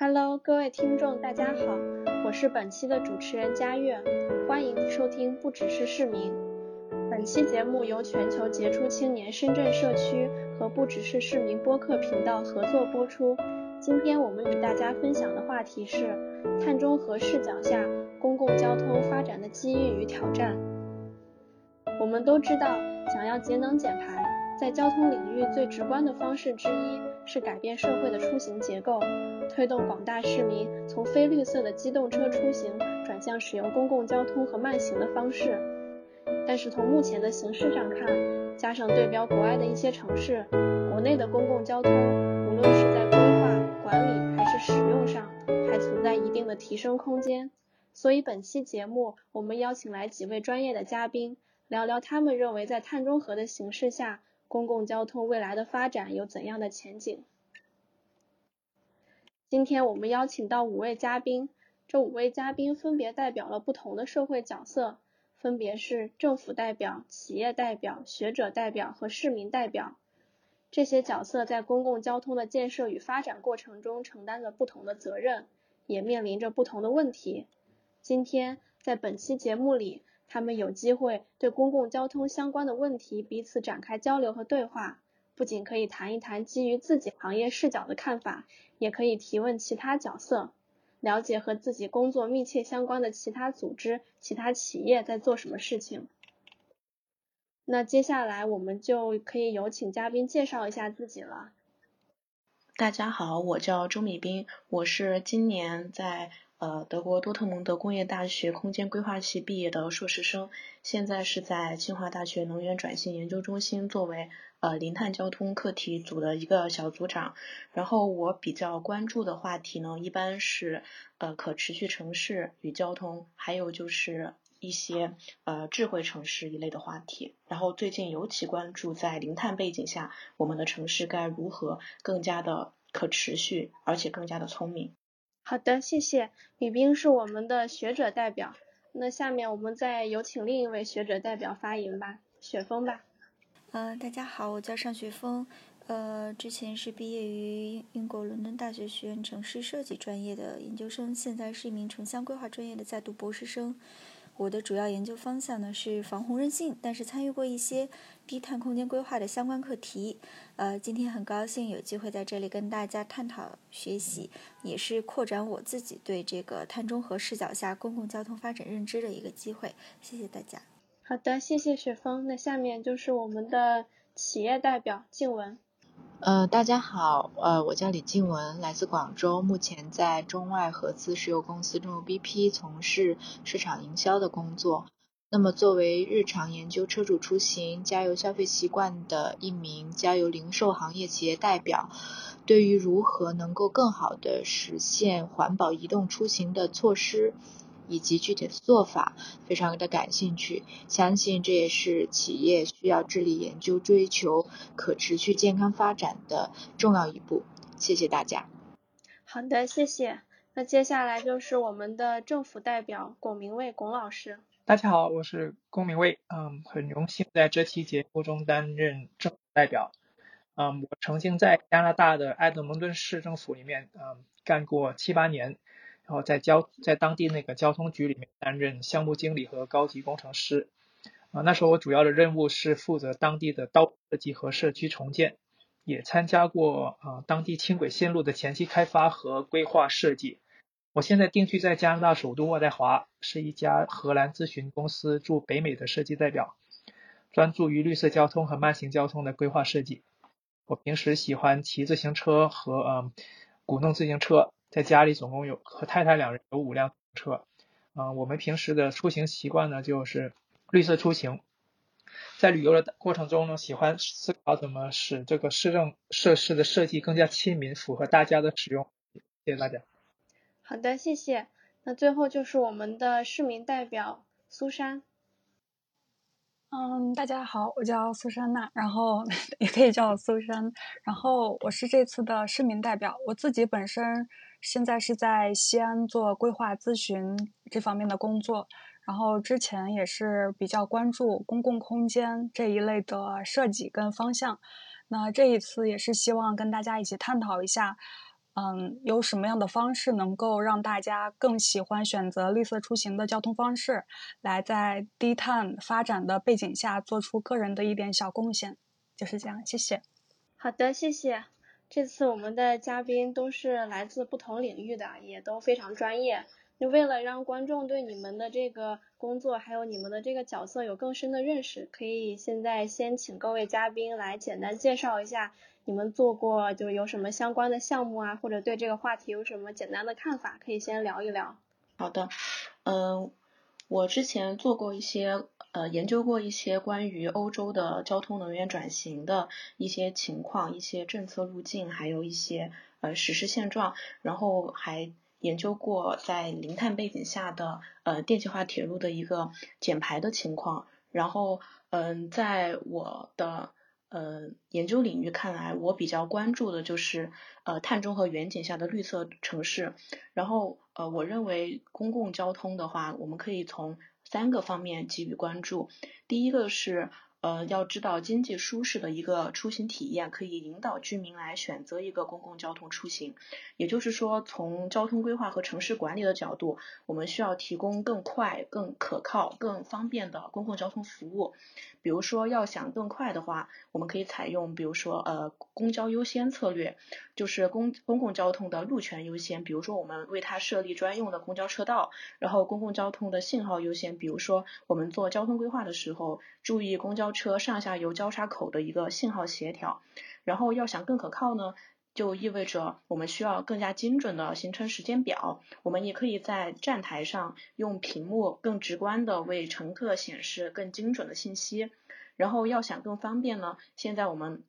Hello，各位听众，大家好，我是本期的主持人佳悦，欢迎收听不只是市民。本期节目由全球杰出青年深圳社区和不只是市民播客频道合作播出。今天我们与大家分享的话题是碳中和视角下公共交通发展的机遇与挑战。我们都知道，想要节能减排，在交通领域最直观的方式之一是改变社会的出行结构。推动广大市民从非绿色的机动车出行转向使用公共交通和慢行的方式。但是从目前的形势上看，加上对标国外的一些城市，国内的公共交通无论是在规划、管理还是使用上，还存在一定的提升空间。所以本期节目，我们邀请来几位专业的嘉宾，聊聊他们认为在碳中和的形势下，公共交通未来的发展有怎样的前景。今天我们邀请到五位嘉宾，这五位嘉宾分别代表了不同的社会角色，分别是政府代表、企业代表、学者代表和市民代表。这些角色在公共交通的建设与发展过程中承担着不同的责任，也面临着不同的问题。今天在本期节目里，他们有机会对公共交通相关的问题彼此展开交流和对话。不仅可以谈一谈基于自己行业视角的看法，也可以提问其他角色，了解和自己工作密切相关的其他组织、其他企业在做什么事情。那接下来我们就可以有请嘉宾介绍一下自己了。大家好，我叫周米斌，我是今年在。呃，德国多特蒙德工业大学空间规划系毕业的硕士生，现在是在清华大学能源转型研究中心作为呃零碳交通课题组的一个小组长。然后我比较关注的话题呢，一般是呃可持续城市与交通，还有就是一些呃智慧城市一类的话题。然后最近尤其关注在零碳背景下，我们的城市该如何更加的可持续，而且更加的聪明。好的，谢谢。李冰是我们的学者代表，那下面我们再有请另一位学者代表发言吧，雪峰吧。呃，大家好，我叫尚雪峰，呃，之前是毕业于英国伦敦大学学院城市设计专业的研究生，现在是一名城乡规划专业的在读博士生。我的主要研究方向呢是防洪韧性，但是参与过一些低碳空间规划的相关课题。呃，今天很高兴有机会在这里跟大家探讨学习，也是扩展我自己对这个碳中和视角下公共交通发展认知的一个机会。谢谢大家。好的，谢谢雪峰。那下面就是我们的企业代表静文。呃，大家好，呃，我叫李静文，来自广州，目前在中外合资石油公司中油 BP 从事市场营销的工作。那么，作为日常研究车主出行、加油消费习惯的一名加油零售行业企业代表，对于如何能够更好的实现环保移动出行的措施。以及具体的做法，非常的感兴趣，相信这也是企业需要致力研究、追求可持续健康发展的重要一步。谢谢大家。好的，谢谢。那接下来就是我们的政府代表龚明卫龚老师。大家好，我是龚明卫，嗯，很荣幸在这期节目中担任政府代表。嗯，我曾经在加拿大的埃德蒙顿市政府里面，嗯，干过七八年。然后在交在当地那个交通局里面担任项目经理和高级工程师，啊，那时候我主要的任务是负责当地的道设计和社区重建，也参加过啊当地轻轨线路的前期开发和规划设计。我现在定居在加拿大首都渥太华，是一家荷兰咨询公司驻北美的设计代表，专注于绿色交通和慢行交通的规划设计。我平时喜欢骑自行车和嗯鼓弄自行车。在家里总共有和太太两人有五辆车，啊，我们平时的出行习惯呢就是绿色出行，在旅游的过程中呢，喜欢思考怎么使这个市政设施的设计更加亲民，符合大家的使用。谢谢大家。好的，谢谢。那最后就是我们的市民代表苏珊。嗯，大家好，我叫苏珊娜，然后 也可以叫我苏珊，然后我是这次的市民代表，我自己本身。现在是在西安做规划咨询这方面的工作，然后之前也是比较关注公共空间这一类的设计跟方向。那这一次也是希望跟大家一起探讨一下，嗯，有什么样的方式能够让大家更喜欢选择绿色出行的交通方式，来在低碳发展的背景下做出个人的一点小贡献？就是这样，谢谢。好的，谢谢。这次我们的嘉宾都是来自不同领域的，也都非常专业。就为了让观众对你们的这个工作还有你们的这个角色有更深的认识，可以现在先请各位嘉宾来简单介绍一下你们做过就有什么相关的项目啊，或者对这个话题有什么简单的看法，可以先聊一聊。好的，嗯，我之前做过一些呃研究过一些关于欧洲的交通能源转型的一些情况、一些政策路径，还有一些呃实施现状，然后还。研究过在零碳背景下的呃电气化铁路的一个减排的情况，然后嗯，在我的呃研究领域看来，我比较关注的就是呃碳中和远景下的绿色城市，然后呃我认为公共交通的话，我们可以从三个方面给予关注，第一个是。呃，要知道经济舒适的一个出行体验，可以引导居民来选择一个公共交通出行。也就是说，从交通规划和城市管理的角度，我们需要提供更快、更可靠、更方便的公共交通服务。比如说，要想更快的话，我们可以采用，比如说，呃，公交优先策略，就是公公共交通的路权优先。比如说，我们为它设立专用的公交车道，然后公共交通的信号优先。比如说，我们做交通规划的时候，注意公交。车上下游交叉口的一个信号协调，然后要想更可靠呢，就意味着我们需要更加精准的行程时间表。我们也可以在站台上用屏幕更直观的为乘客显示更精准的信息。然后要想更方便呢，现在我们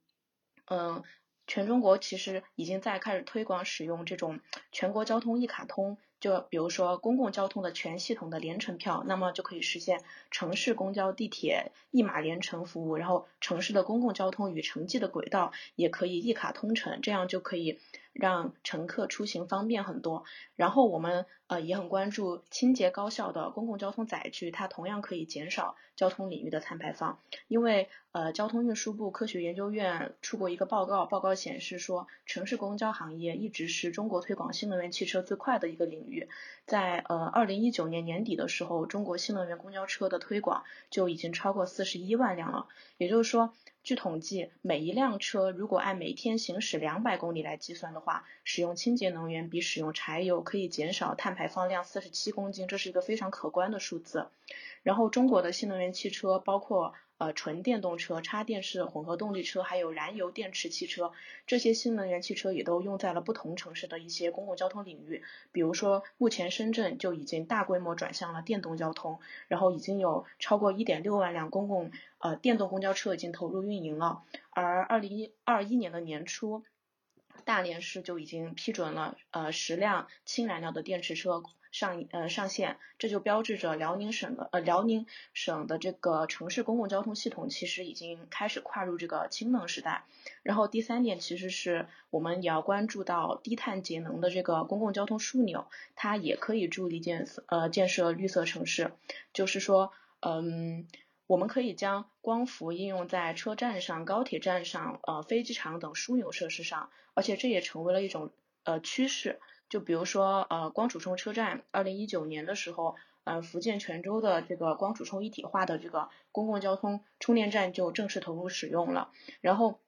嗯，全中国其实已经在开始推广使用这种全国交通一卡通。就比如说公共交通的全系统的联程票，那么就可以实现城市公交、地铁一码连乘服务，然后城市的公共交通与城际的轨道也可以一卡通乘，这样就可以让乘客出行方便很多。然后我们呃也很关注清洁高效的公共交通载具，它同样可以减少交通领域的碳排放。因为呃交通运输部科学研究院出过一个报告，报告显示说城市公交行业一直是中国推广新能源汽车最快的一个领域。在呃二零一九年年底的时候，中国新能源公交车的推广就已经超过四十一万辆了。也就是说，据统计，每一辆车如果按每天行驶两百公里来计算的话，使用清洁能源比使用柴油可以减少碳排放量四十七公斤，这是一个非常可观的数字。然后，中国的新能源汽车包括。呃，纯电动车、插电式混合动力车，还有燃油电池汽车，这些新能源汽车也都用在了不同城市的一些公共交通领域。比如说，目前深圳就已经大规模转向了电动交通，然后已经有超过一点六万辆公共呃电动公交车已经投入运营了。而二零一二一年的年初，大连市就已经批准了呃十辆氢燃料的电池车。上呃上线，这就标志着辽宁省的呃辽宁省的这个城市公共交通系统其实已经开始跨入这个氢能时代。然后第三点其实是我们也要关注到低碳节能的这个公共交通枢纽，它也可以助力建呃建设绿色城市。就是说，嗯，我们可以将光伏应用在车站上、高铁站上、呃飞机场等枢纽设施上，而且这也成为了一种呃趋势。就比如说，呃，光储充车站，二零一九年的时候，呃，福建泉州的这个光储充一体化的这个公共交通充电站就正式投入使用了。然后，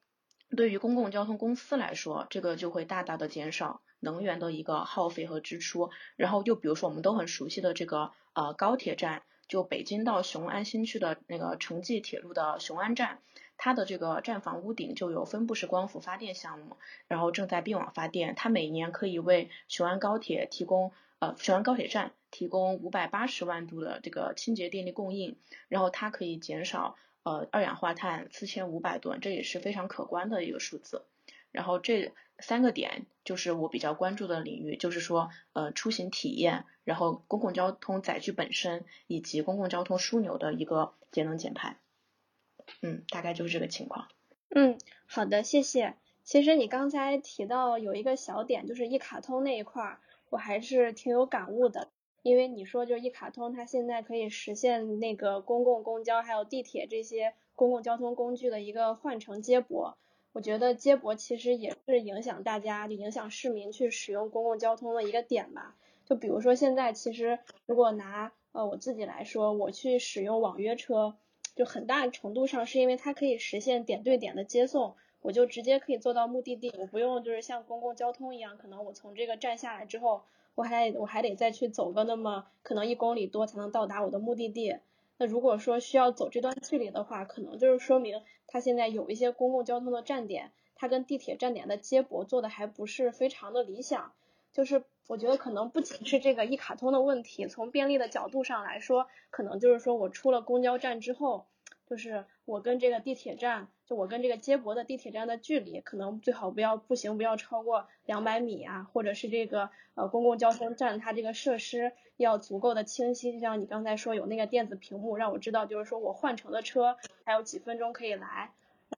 对于公共交通公司来说，这个就会大大的减少能源的一个耗费和支出。然后，就比如说我们都很熟悉的这个呃高铁站，就北京到雄安新区的那个城际铁路的雄安站。它的这个站房屋顶就有分布式光伏发电项目，然后正在并网发电。它每年可以为雄安高铁提供呃雄安高铁站提供五百八十万度的这个清洁电力供应，然后它可以减少呃二氧化碳四千五百吨，这也是非常可观的一个数字。然后这三个点就是我比较关注的领域，就是说呃出行体验，然后公共交通载具本身以及公共交通枢纽的一个节能减排。嗯，大概就是这个情况。嗯，好的，谢谢。其实你刚才提到有一个小点，就是一卡通那一块儿，我还是挺有感悟的。因为你说就是一卡通，它现在可以实现那个公共公交还有地铁这些公共交通工具的一个换乘接驳。我觉得接驳其实也是影响大家、就影响市民去使用公共交通的一个点吧。就比如说现在，其实如果拿呃我自己来说，我去使用网约车，就很大程度上是因为它可以实现点对点的接送，我就直接可以做到目的地，我不用就是像公共交通一样，可能我从这个站下来之后，我还我还得再去走个那么可能一公里多才能到达我的目的地。那如果说需要走这段距离的话，可能就是说明它现在有一些公共交通的站点，它跟地铁站点的接驳做的还不是非常的理想。就是我觉得可能不仅是这个一卡通的问题，从便利的角度上来说，可能就是说我出了公交站之后，就是我跟这个地铁站，就我跟这个接驳的地铁站的距离，可能最好不要步行不要超过两百米啊，或者是这个呃公共交通站它这个设施。要足够的清晰，就像你刚才说有那个电子屏幕，让我知道就是说我换乘的车还有几分钟可以来。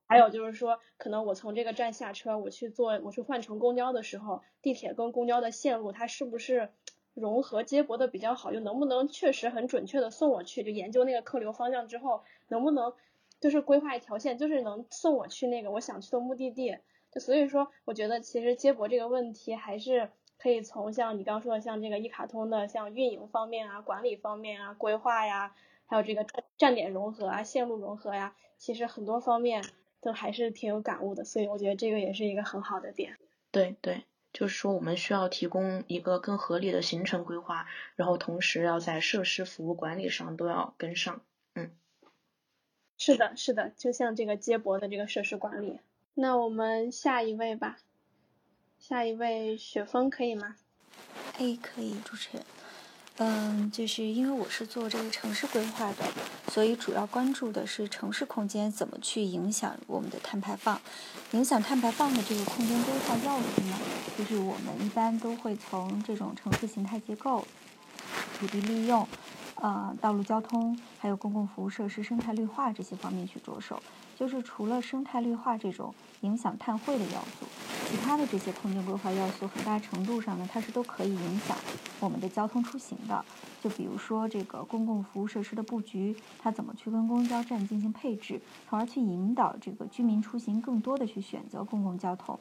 还有就是说，可能我从这个站下车，我去坐我去换乘公交的时候，地铁跟公交的线路它是不是融合接驳的比较好，就能不能确实很准确的送我去？就研究那个客流方向之后，能不能就是规划一条线，就是能送我去那个我想去的目的地？就所以说，我觉得其实接驳这个问题还是。可以从像你刚说的，像这个一卡通的，像运营方面啊、管理方面啊、规划呀，还有这个站点融合啊、线路融合呀，其实很多方面都还是挺有感悟的，所以我觉得这个也是一个很好的点。对对，就是说我们需要提供一个更合理的行程规划，然后同时要在设施服务管理上都要跟上。嗯，是的，是的，就像这个接驳的这个设施管理。那我们下一位吧。下一位雪峰可以吗？哎，可以，主持人。嗯，就是因为我是做这个城市规划的，所以主要关注的是城市空间怎么去影响我们的碳排放。影响碳排放的这个空间规划要素呢，就是我们一般都会从这种城市形态结构、土地利用、呃道路交通，还有公共服务设施生态绿化这些方面去着手。就是除了生态绿化这种影响碳汇的要素，其他的这些空间规划要素，很大程度上呢，它是都可以影响我们的交通出行的。就比如说这个公共服务设施的布局，它怎么去跟公交站进行配置，从而去引导这个居民出行更多的去选择公共交通。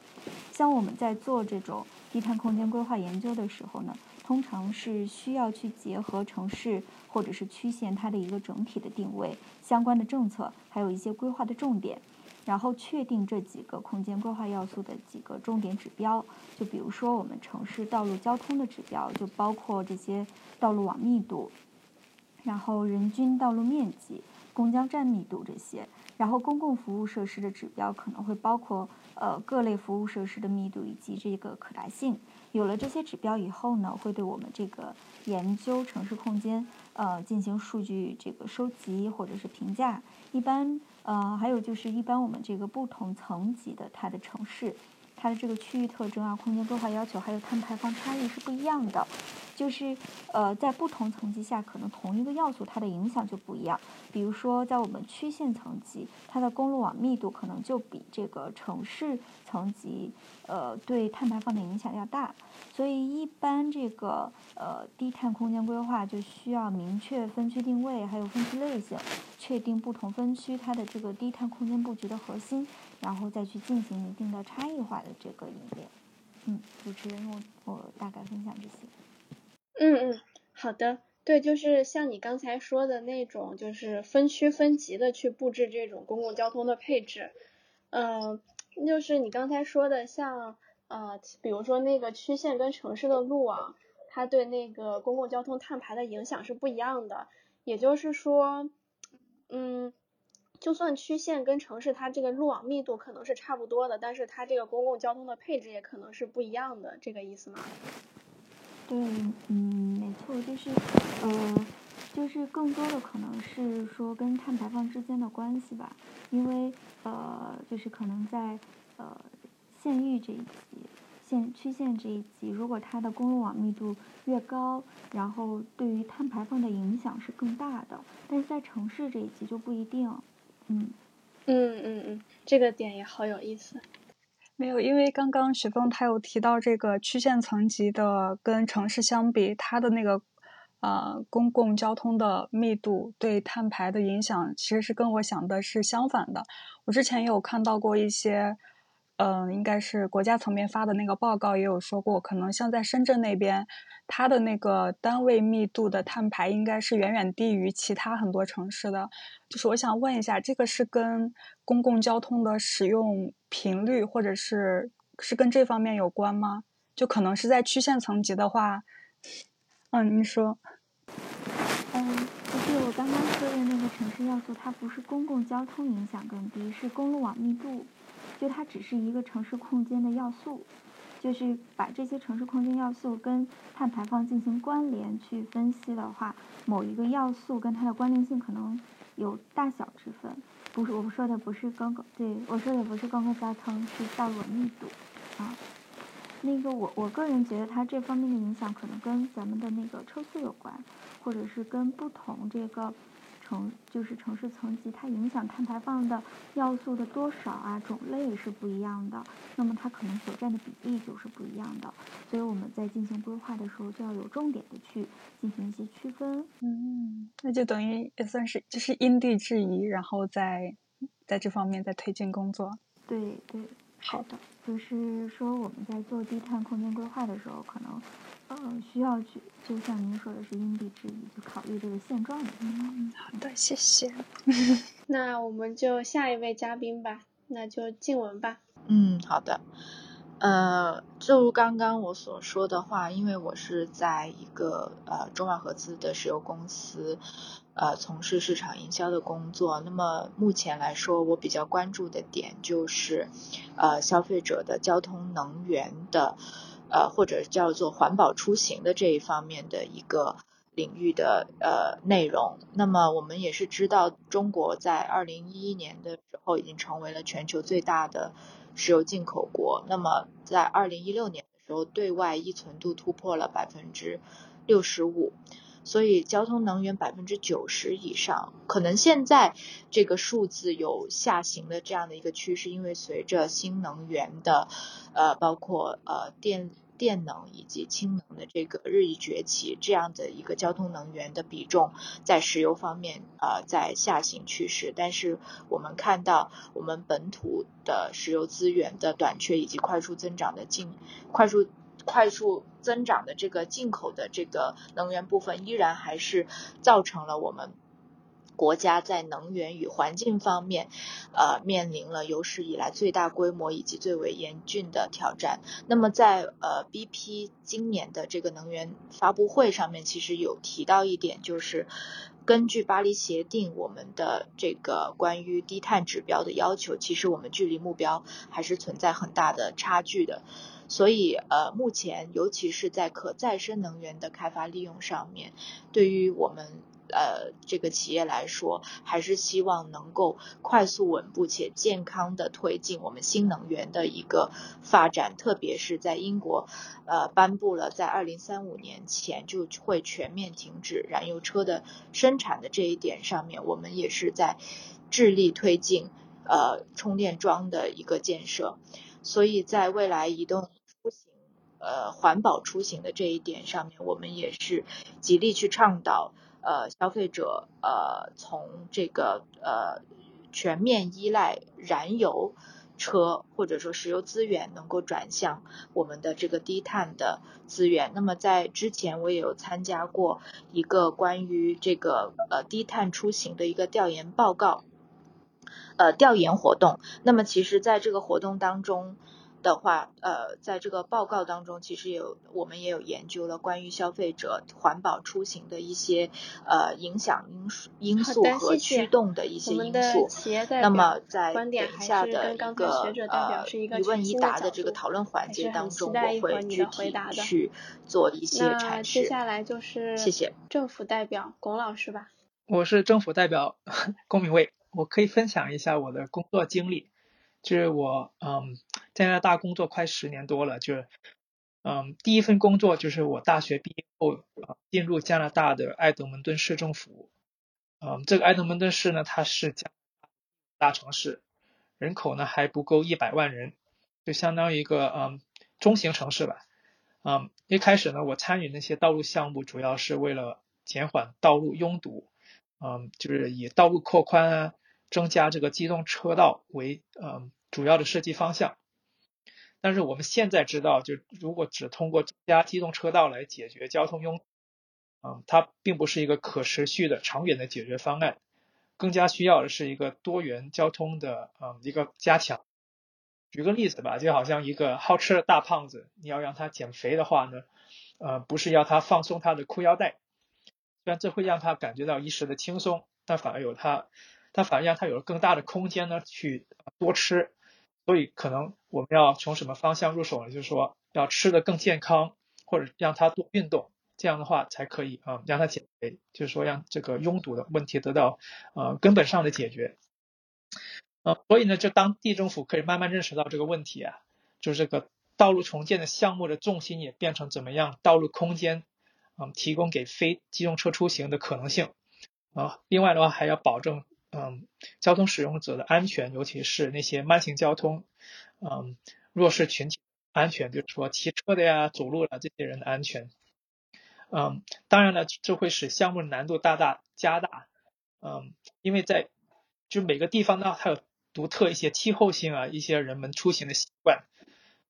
像我们在做这种低碳空间规划研究的时候呢。通常是需要去结合城市或者是区县它的一个整体的定位、相关的政策，还有一些规划的重点，然后确定这几个空间规划要素的几个重点指标。就比如说我们城市道路交通的指标，就包括这些道路网密度，然后人均道路面积、公交站密度这些。然后公共服务设施的指标可能会包括呃各类服务设施的密度以及这个可达性。有了这些指标以后呢，会对我们这个研究城市空间，呃，进行数据这个收集或者是评价。一般，呃，还有就是一般我们这个不同层级的它的城市，它的这个区域特征啊、空间规划要求还有碳排放差异是不一样的。就是，呃，在不同层级下，可能同一个要素它的影响就不一样。比如说，在我们区县层级，它的公路网密度可能就比这个城市层级，呃，对碳排放的影响要大。所以，一般这个呃低碳空间规划就需要明确分区定位，还有分区类型，确定不同分区它的这个低碳空间布局的核心，然后再去进行一定的差异化的这个演练。嗯，主持人，我我大概分享这些。嗯嗯，好的，对，就是像你刚才说的那种，就是分区分级的去布置这种公共交通的配置，嗯，就是你刚才说的，像呃，比如说那个区县跟城市的路网，它对那个公共交通碳排的影响是不一样的，也就是说，嗯，就算区县跟城市它这个路网密度可能是差不多的，但是它这个公共交通的配置也可能是不一样的，这个意思吗？对，嗯，没错，就是，呃，就是更多的可能是说跟碳排放之间的关系吧，因为，呃，就是可能在，呃，县域这一级，县区县这一级，如果它的公路网密度越高，然后对于碳排放的影响是更大的，但是在城市这一级就不一定，嗯，嗯嗯嗯，这个点也好有意思。没有，因为刚刚许峰他有提到这个区县层级的跟城市相比，它的那个呃公共交通的密度对碳排的影响，其实是跟我想的是相反的。我之前也有看到过一些嗯，应该是国家层面发的那个报告也有说过，可能像在深圳那边，它的那个单位密度的碳排应该是远远低于其他很多城市的。就是我想问一下，这个是跟公共交通的使用频率，或者是是跟这方面有关吗？就可能是在区县层级的话，嗯，你说。嗯，就是我刚刚说的那个城市要素，它不是公共交通影响更低，是公路网密度。就它只是一个城市空间的要素，就是把这些城市空间要素跟碳排放进行关联去分析的话，某一个要素跟它的关联性可能有大小之分。不是，我说的不是公共，对我说的不是公共交通，是道路密度啊。那个我我个人觉得它这方面的影响可能跟咱们的那个车速有关，或者是跟不同这个。城就是城市层级，它影响碳排放的要素的多少啊，种类是不一样的，那么它可能所占的比例就是不一样的，所以我们在进行规划的时候就要有重点的去进行一些区分。嗯，那就等于也算是就是因地制宜，然后在在这方面再推进工作。对对，好的，就是说我们在做低碳空间规划的时候，可能。嗯，需要去，就像您说的是因地制宜，去考虑这个现状的。嗯，好的，谢谢。那我们就下一位嘉宾吧，那就静文吧。嗯，好的。呃，正如刚刚我所说的话，因为我是在一个呃中外合资的石油公司，呃从事市场营销的工作。那么目前来说，我比较关注的点就是呃消费者的交通能源的。呃，或者叫做环保出行的这一方面的一个领域的呃内容。那么我们也是知道，中国在二零一一年的时候已经成为了全球最大的石油进口国。那么在二零一六年的时候，对外依存度突破了百分之六十五。所以交通能源百分之九十以上，可能现在这个数字有下行的这样的一个趋势，因为随着新能源的呃包括呃电。电能以及氢能的这个日益崛起，这样的一个交通能源的比重在石油方面呃在下行趋势，但是我们看到我们本土的石油资源的短缺以及快速增长的进快速快速增长的这个进口的这个能源部分，依然还是造成了我们。国家在能源与环境方面，呃，面临了有史以来最大规模以及最为严峻的挑战。那么，在呃 BP 今年的这个能源发布会上面，其实有提到一点，就是根据巴黎协定，我们的这个关于低碳指标的要求，其实我们距离目标还是存在很大的差距的。所以，呃，目前尤其是在可再生能源的开发利用上面，对于我们。呃，这个企业来说，还是希望能够快速、稳步且健康的推进我们新能源的一个发展。特别是在英国，呃，颁布了在二零三五年前就会全面停止燃油车的生产的这一点上面，我们也是在致力推进呃充电桩的一个建设。所以在未来移动出行、呃环保出行的这一点上面，我们也是极力去倡导。呃，消费者呃，从这个呃全面依赖燃油车或者说石油资源，能够转向我们的这个低碳的资源。那么在之前我也有参加过一个关于这个呃低碳出行的一个调研报告，呃调研活动。那么其实在这个活动当中。的话，呃，在这个报告当中，其实有我们也有研究了关于消费者环保出行的一些呃影响因素因素和驱动的一些因素。那么在等一下的一个呃一问一答的这个讨论环节当中，我会具体去做一些阐释。接下来就是谢谢政府代表龚老师吧。我是政府代表 龚明卫，我可以分享一下我的工作经历。就是我，嗯，在加拿大工作快十年多了，就是，嗯，第一份工作就是我大学毕业后，啊，进入加拿大的埃德蒙顿市政府，嗯，这个埃德蒙顿市呢，它是加大城市，人口呢还不够一百万人，就相当于一个，嗯，中型城市吧，嗯，一开始呢，我参与那些道路项目，主要是为了减缓道路拥堵，嗯，就是以道路扩宽啊。增加这个机动车道为嗯主要的设计方向，但是我们现在知道，就如果只通过加机动车道来解决交通拥，嗯，它并不是一个可持续的长远的解决方案，更加需要的是一个多元交通的嗯一个加强。举个例子吧，就好像一个好吃的大胖子，你要让他减肥的话呢，呃，不是要他放松他的裤腰带，虽然这会让他感觉到一时的轻松，但反而有他，他反而让他有了更大的空间呢去多吃。所以可能我们要从什么方向入手呢？就是说要吃的更健康，或者让他多运动，这样的话才可以啊让他减肥，就是说让这个拥堵的问题得到呃根本上的解决。呃，所以呢，就当地政府可以慢慢认识到这个问题啊，就是这个道路重建的项目的重心也变成怎么样道路空间，嗯，提供给非机动车出行的可能性啊。另外的话，还要保证嗯交通使用者的安全，尤其是那些慢行交通，嗯弱势群体安全，比如说骑车的呀、走路的这些人的安全。嗯，当然了，这会使项目的难度大大加大。嗯，因为在就每个地方呢，它有独特一些气候性啊，一些人们出行的习惯，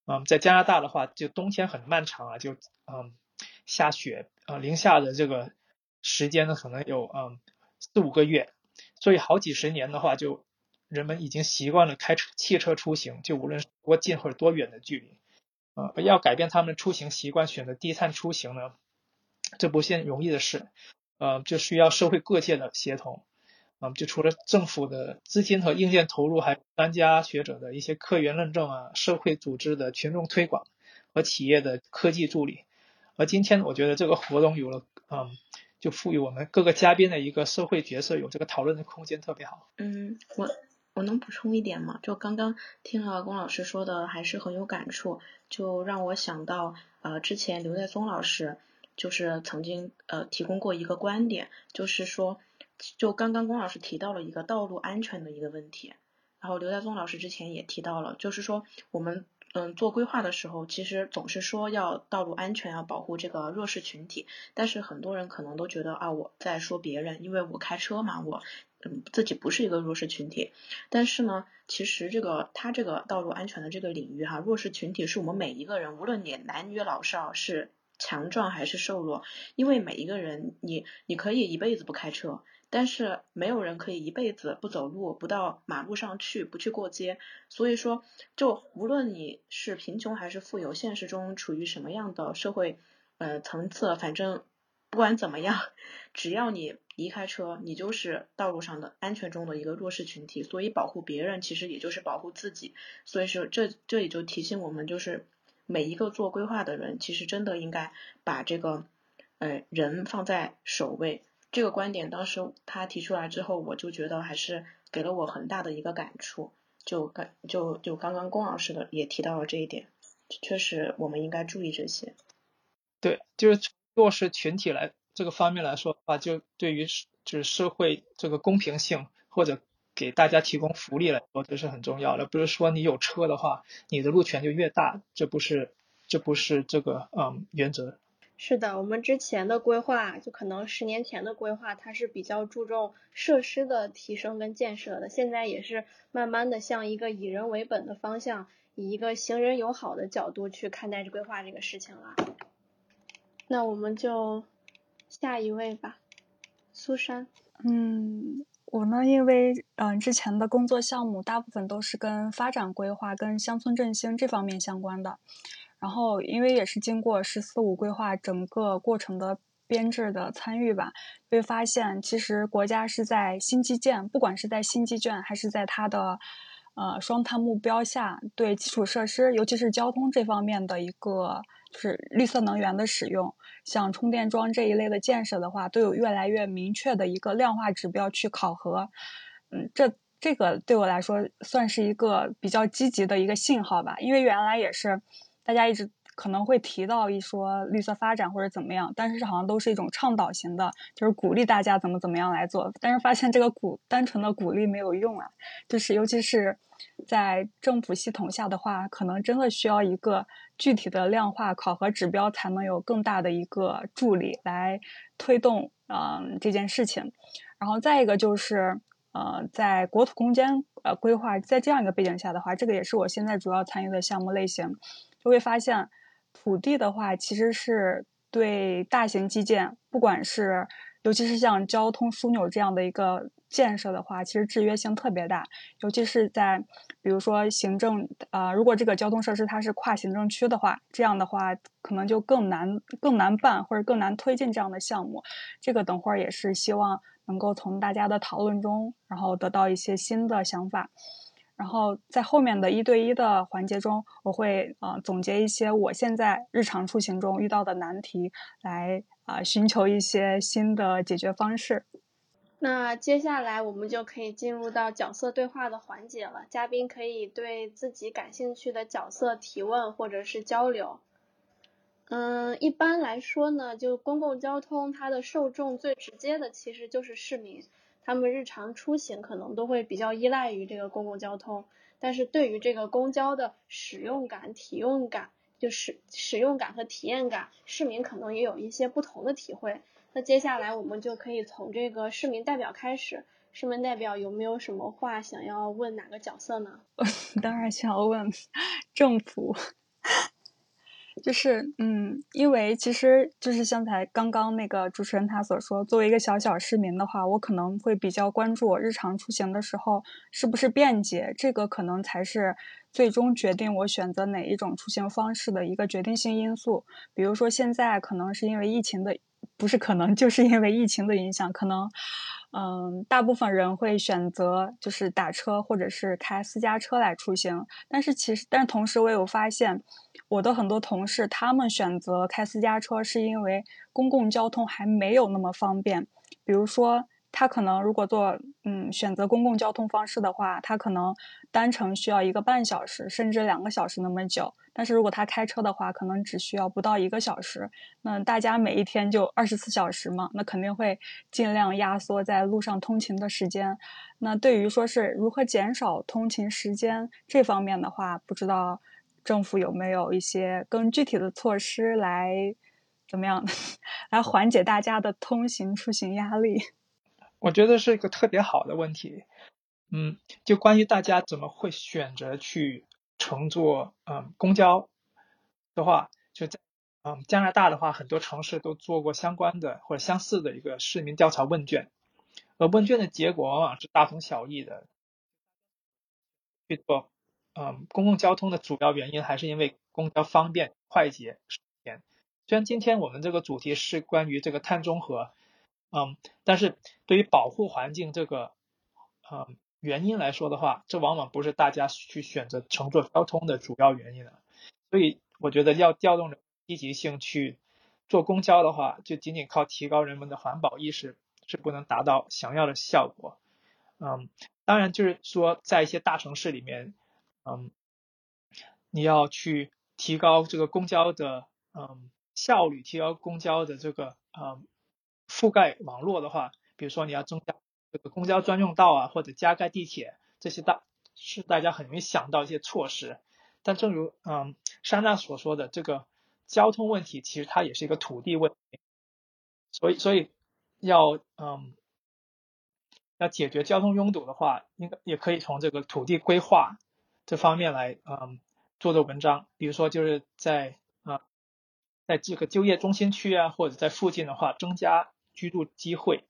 嗯，在加拿大的话，就冬天很漫长啊，就嗯下雪啊，零下的这个时间呢，可能有嗯四五个月，所以好几十年的话，就人们已经习惯了开车汽车出行，就无论多近或者多远的距离，呃，要改变他们的出行习惯，选择低碳出行呢，这不是容易的事，呃，就需要社会各界的协同。啊，就除了政府的资金和硬件投入，还有专家学者的一些科研认证啊，社会组织的群众推广和企业的科技助力。而今天我觉得这个活动有了，嗯，就赋予我们各个嘉宾的一个社会角色，有这个讨论的空间，特别好。嗯，我我能补充一点吗？就刚刚听了龚老师说的，还是很有感触，就让我想到，呃，之前刘在松老师就是曾经呃提供过一个观点，就是说。就刚刚龚老师提到了一个道路安全的一个问题，然后刘在松老师之前也提到了，就是说我们嗯做规划的时候，其实总是说要道路安全，要保护这个弱势群体，但是很多人可能都觉得啊我在说别人，因为我开车嘛，我嗯自己不是一个弱势群体，但是呢，其实这个他这个道路安全的这个领域哈，弱势群体是我们每一个人，无论你男女老少是强壮还是瘦弱，因为每一个人你你可以一辈子不开车。但是没有人可以一辈子不走路，不到马路上去，不去过街。所以说，就无论你是贫穷还是富有，现实中处于什么样的社会呃层次，反正不管怎么样，只要你离开车，你就是道路上的安全中的一个弱势群体。所以保护别人，其实也就是保护自己。所以说，这这也就提醒我们，就是每一个做规划的人，其实真的应该把这个呃人放在首位。这个观点当时他提出来之后，我就觉得还是给了我很大的一个感触。就刚就就刚刚龚老师的也提到了这一点，确实我们应该注意这些。对，就是弱势群体来这个方面来说的话，就对于就是社会这个公平性或者给大家提供福利来说，这是很重要的。不是说你有车的话，你的路权就越大，这不是这不是这个嗯原则。是的，我们之前的规划，就可能十年前的规划，它是比较注重设施的提升跟建设的。现在也是慢慢的向一个以人为本的方向，以一个行人友好的角度去看待这规划这个事情了。那我们就下一位吧，苏珊。嗯，我呢，因为嗯之前的工作项目大部分都是跟发展规划、跟乡村振兴这方面相关的。然后，因为也是经过“十四五”规划整个过程的编制的参与吧，会发现其实国家是在新基建，不管是在新基建还是在它的呃双碳目标下，对基础设施，尤其是交通这方面的一个就是绿色能源的使用，像充电桩这一类的建设的话，都有越来越明确的一个量化指标去考核。嗯，这这个对我来说算是一个比较积极的一个信号吧，因为原来也是。大家一直可能会提到一说绿色发展或者怎么样，但是好像都是一种倡导型的，就是鼓励大家怎么怎么样来做。但是发现这个鼓单纯的鼓励没有用啊，就是尤其是在政府系统下的话，可能真的需要一个具体的量化考核指标，才能有更大的一个助力来推动嗯这件事情。然后再一个就是。呃，在国土空间呃规划，在这样一个背景下的话，这个也是我现在主要参与的项目类型，就会发现土地的话，其实是对大型基建，不管是尤其是像交通枢纽这样的一个。建设的话，其实制约性特别大，尤其是在比如说行政啊，如果这个交通设施它是跨行政区的话，这样的话可能就更难更难办或者更难推进这样的项目。这个等会儿也是希望能够从大家的讨论中，然后得到一些新的想法。然后在后面的一对一的环节中，我会啊总结一些我现在日常出行中遇到的难题，来啊寻求一些新的解决方式。那接下来我们就可以进入到角色对话的环节了，嘉宾可以对自己感兴趣的角色提问或者是交流。嗯，一般来说呢，就公共交通它的受众最直接的其实就是市民，他们日常出行可能都会比较依赖于这个公共交通，但是对于这个公交的使用感、体用感，就是使用感和体验感，市民可能也有一些不同的体会。那接下来我们就可以从这个市民代表开始，市民代表有没有什么话想要问哪个角色呢？当然想要问政府，就是嗯，因为其实就是像才刚刚那个主持人他所说，作为一个小小市民的话，我可能会比较关注我日常出行的时候是不是便捷，这个可能才是最终决定我选择哪一种出行方式的一个决定性因素。比如说现在可能是因为疫情的。不是可能，就是因为疫情的影响，可能，嗯，大部分人会选择就是打车或者是开私家车来出行。但是其实，但同时我有发现，我的很多同事他们选择开私家车，是因为公共交通还没有那么方便。比如说，他可能如果做嗯选择公共交通方式的话，他可能单程需要一个半小时，甚至两个小时那么久。但是如果他开车的话，可能只需要不到一个小时。那大家每一天就二十四小时嘛，那肯定会尽量压缩在路上通勤的时间。那对于说是如何减少通勤时间这方面的话，不知道政府有没有一些更具体的措施来怎么样 来缓解大家的通行出行压力？我觉得是一个特别好的问题。嗯，就关于大家怎么会选择去。乘坐嗯公交的话，就在嗯加拿大的话，很多城市都做过相关的或者相似的一个市民调查问卷，而问卷的结果往往是大同小异的。去做嗯公共交通的主要原因还是因为公交方便、快捷、省钱。虽然今天我们这个主题是关于这个碳中和，嗯，但是对于保护环境这个嗯。原因来说的话，这往往不是大家去选择乘坐交通的主要原因了。所以我觉得要调动积极性去坐公交的话，就仅仅靠提高人们的环保意识是不能达到想要的效果。嗯，当然就是说在一些大城市里面，嗯，你要去提高这个公交的嗯效率，提高公交的这个嗯覆盖网络的话，比如说你要增加。这个公交专用道啊，或者加盖地铁，这些大是大家很容易想到一些措施。但正如嗯莎娜所说的，这个交通问题其实它也是一个土地问题，所以所以要嗯要解决交通拥堵的话，应该也可以从这个土地规划这方面来嗯做做文章。比如说就是在啊在这个就业中心区啊，或者在附近的话，增加居住机会，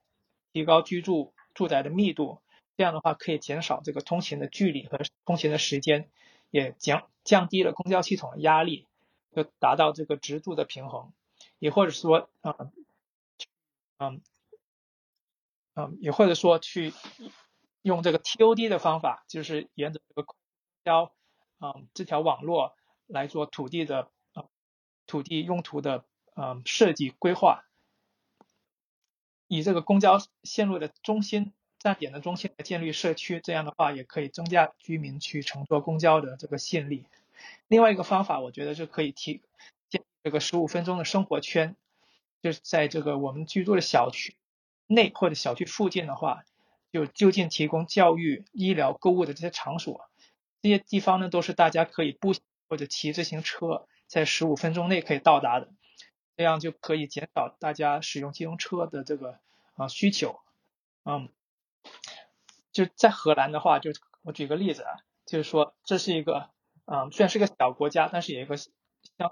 提高居住。住宅的密度，这样的话可以减少这个通勤的距离和通勤的时间，也降降低了公交系统的压力，就达到这个直住的平衡。也或者说，嗯，嗯，嗯，也或者说去用这个 TOD 的方法，就是沿着这个公交，嗯，这条网络来做土地的，啊，土地用途的，嗯，设计规划。以这个公交线路的中心站点的中心来建立社区，这样的话也可以增加居民去乘坐公交的这个吸引力。另外一个方法，我觉得是可以提建这个十五分钟的生活圈，就是在这个我们居住的小区内或者小区附近的话，就就近提供教育、医疗、购物的这些场所。这些地方呢，都是大家可以步行或者骑自行车在十五分钟内可以到达的。这样就可以减少大家使用机动车的这个啊需求，嗯，就在荷兰的话，就我举个例子啊，就是说这是一个，嗯，虽然是个小国家，但是有一个相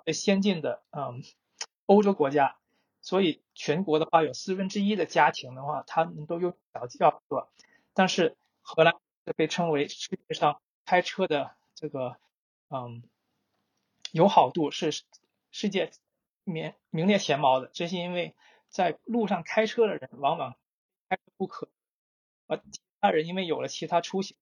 对先进的，嗯，欧洲国家，所以全国的话有四分之一的家庭的话，他们都用小轿车，但是荷兰被称为世界上开车的这个，嗯，友好度是世界名名列前茅的，这是因为在路上开车的人往往开车不可，而其他人因为有了其他出行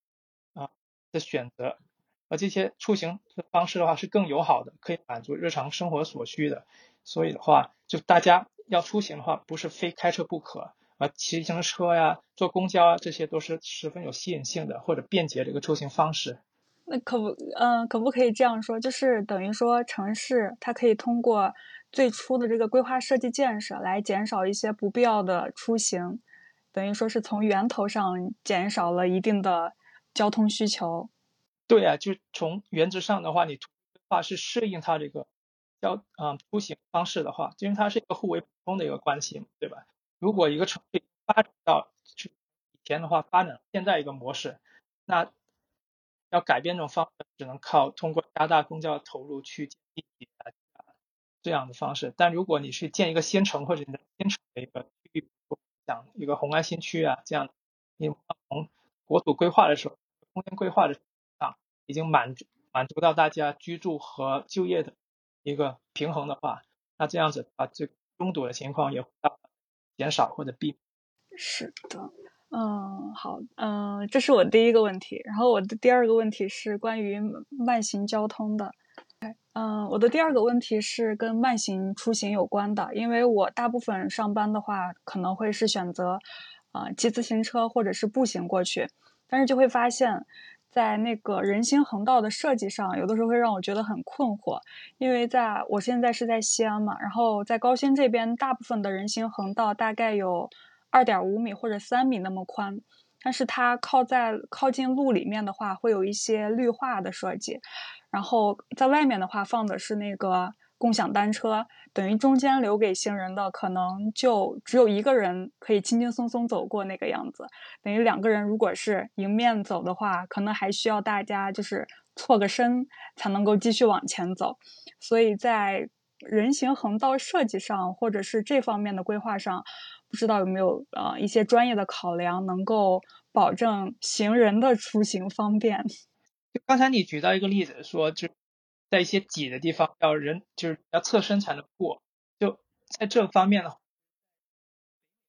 啊。的选择，而这些出行的方式的话是更友好的，可以满足日常生活所需的。所以的话，就大家要出行的话，不是非开车不可，而骑自行车呀、坐公交啊，这些都是十分有吸引性的或者便捷的一个出行方式。那可不，嗯，可不可以这样说？就是等于说，城市它可以通过最初的这个规划设计建设来减少一些不必要的出行，等于说是从源头上减少了一定的。交通需求，对啊，就从原则上的话，你规划是适应它这个交啊出行方式的话，因为它是一个互为补充的一个关系嘛，对吧？如果一个城市发展到去以前的话，发展现在一个模式，那要改变这种方式，只能靠通过加大公交投入去建地铁这样的方式。但如果你是建一个新城或者你的新城的一个区域，像一个红安新区啊这样，你从国土规划的时候。空间规划的啊，已经满足满足到大家居住和就业的一个平衡的话，那这样子啊，这拥堵的情况也会减少或者避免。是的，嗯，好，嗯，这是我第一个问题。然后我的第二个问题是关于慢行交通的。嗯，我的第二个问题是跟慢行出行有关的，因为我大部分上班的话，可能会是选择啊骑自行车或者是步行过去。但是就会发现，在那个人行横道的设计上，有的时候会让我觉得很困惑。因为在我现在是在西安嘛，然后在高新这边，大部分的人行横道大概有二点五米或者三米那么宽，但是它靠在靠近路里面的话，会有一些绿化的设计，然后在外面的话放的是那个。共享单车等于中间留给行人的可能就只有一个人可以轻轻松松走过那个样子，等于两个人如果是迎面走的话，可能还需要大家就是错个身才能够继续往前走。所以在人行横道设计上或者是这方面的规划上，不知道有没有呃一些专业的考量，能够保证行人的出行方便。就刚才你举到一个例子说就是。在一些挤的地方，要人就是要侧身才能过。就在这方面的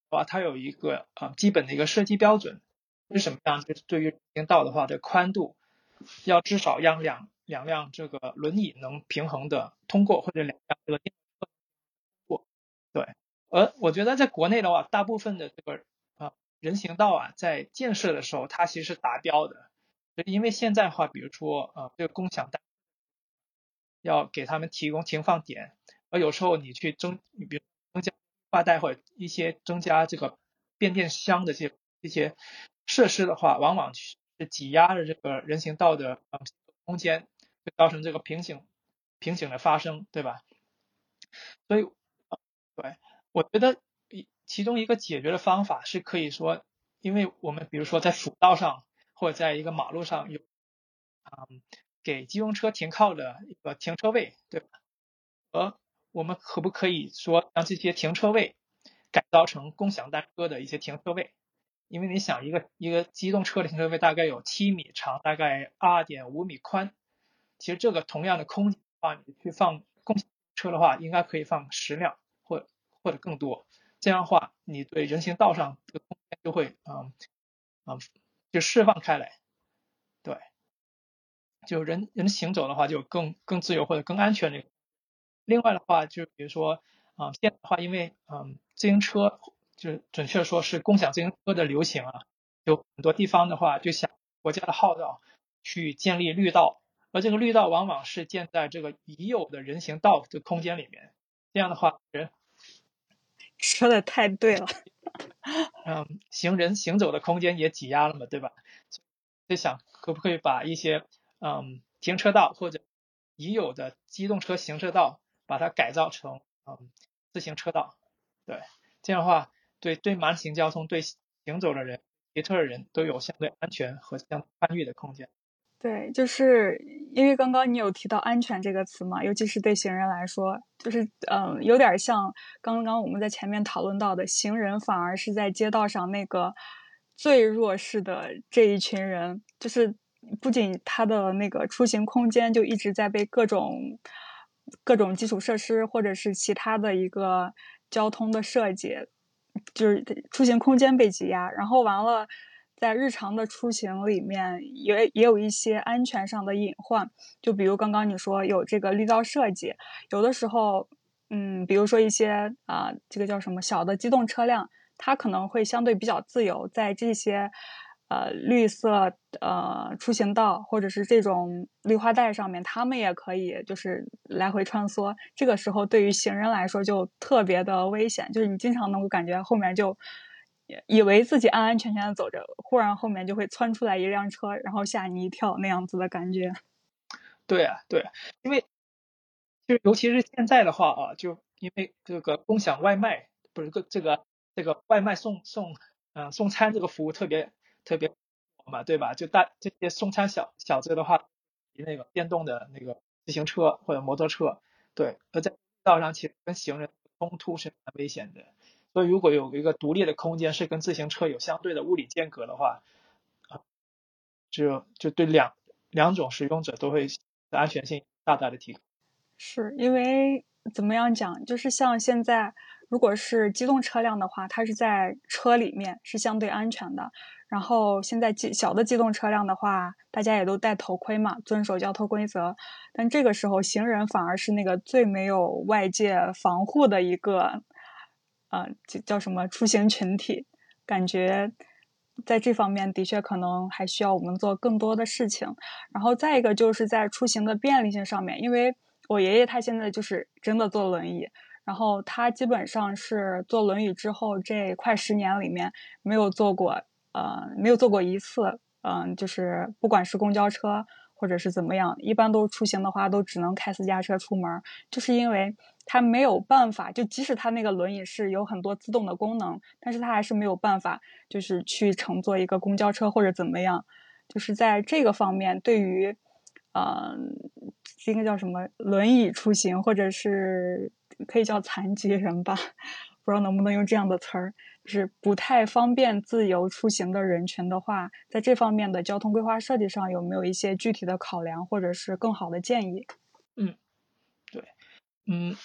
话，它有一个啊基本的一个设计标准是什么样？就是对于人行道的话，的宽度要至少让两两辆这个轮椅能平衡的通过，或者两辆这个电动车过。对，而我觉得在国内的话，大部分的这个啊人行道啊，在建设的时候，它其实是达标的。因为现在的话，比如说啊这个共享单。要给他们提供停放点，而有时候你去增，你比如增加挂带或者一些增加这个变电箱的这些这些设施的话，往往是挤压着这个人行道的呃空间，会造成这个瓶颈瓶颈的发生，对吧？所以，对，我觉得其中一个解决的方法是可以说，因为我们比如说在辅道上或者在一个马路上有，嗯。给机动车停靠的一个停车位，对吧？而我们可不可以说让这些停车位改造成共享单车的一些停车位？因为你想，一个一个机动车的停车位大概有七米长，大概二点五米宽。其实这个同样的空间的话，你去放共享车的话，应该可以放十辆或或者更多。这样的话，你对人行道上这个空间就会嗯嗯就释放开来。对就人人行走的话，就更更自由或者更安全的。另外的话，就比如说啊，现在的话，因为嗯，自行车就准确说是共享自行车的流行啊，有很多地方的话，就想国家的号召去建立绿道，而这个绿道往往是建在这个已有的人行道的空间里面。这样的话，人说的太对了，嗯，行人行走的空间也挤压了嘛，对吧？就想可不可以把一些嗯，停车道或者已有的机动车行车道，把它改造成嗯自行车道，对，这样的话，对对慢行交通对行走的人骑车的人都有相对安全和相对宽裕的空间。对，就是因为刚刚你有提到“安全”这个词嘛，尤其是对行人来说，就是嗯，有点像刚刚我们在前面讨论到的，行人反而是在街道上那个最弱势的这一群人，就是不仅他的那个出行空间就一直在被各种各种基础设施或者是其他的一个交通的设计，就是出行空间被挤压，然后完了。在日常的出行里面，也也有一些安全上的隐患，就比如刚刚你说有这个绿道设计，有的时候，嗯，比如说一些啊，这个叫什么小的机动车辆，它可能会相对比较自由，在这些呃绿色呃出行道或者是这种绿化带上面，他们也可以就是来回穿梭。这个时候对于行人来说就特别的危险，就是你经常能够感觉后面就。以为自己安安全全的走着，忽然后面就会窜出来一辆车，然后吓你一跳那样子的感觉。对啊，对，因为就尤其是现在的话啊，就因为这个共享外卖不是个这个这个外卖送送嗯送餐这个服务特别特别嘛，对吧？就大这些送餐小小子的话，那个电动的那个自行车或者摩托车，对，而在道上其实跟行人冲突是蛮危险的。所以，如果有一个独立的空间是跟自行车有相对的物理间隔的话，啊，就就对两两种使用者都会安全性大大的提高。是因为怎么样讲？就是像现在，如果是机动车辆的话，它是在车里面是相对安全的。然后现在机小的机动车辆的话，大家也都戴头盔嘛，遵守交通规则。但这个时候，行人反而是那个最没有外界防护的一个。啊，叫叫什么出行群体？感觉在这方面的确可能还需要我们做更多的事情。然后再一个就是在出行的便利性上面，因为我爷爷他现在就是真的坐轮椅，然后他基本上是坐轮椅之后这快十年里面没有坐过，呃，没有坐过一次，嗯，就是不管是公交车或者是怎么样，一般都出行的话都只能开私家车出门，就是因为。他没有办法，就即使他那个轮椅是有很多自动的功能，但是他还是没有办法，就是去乘坐一个公交车或者怎么样，就是在这个方面，对于，嗯，应该叫什么轮椅出行，或者是可以叫残疾人吧，不知道能不能用这样的词儿，就是不太方便自由出行的人群的话，在这方面的交通规划设计上有没有一些具体的考量，或者是更好的建议？嗯，对，嗯。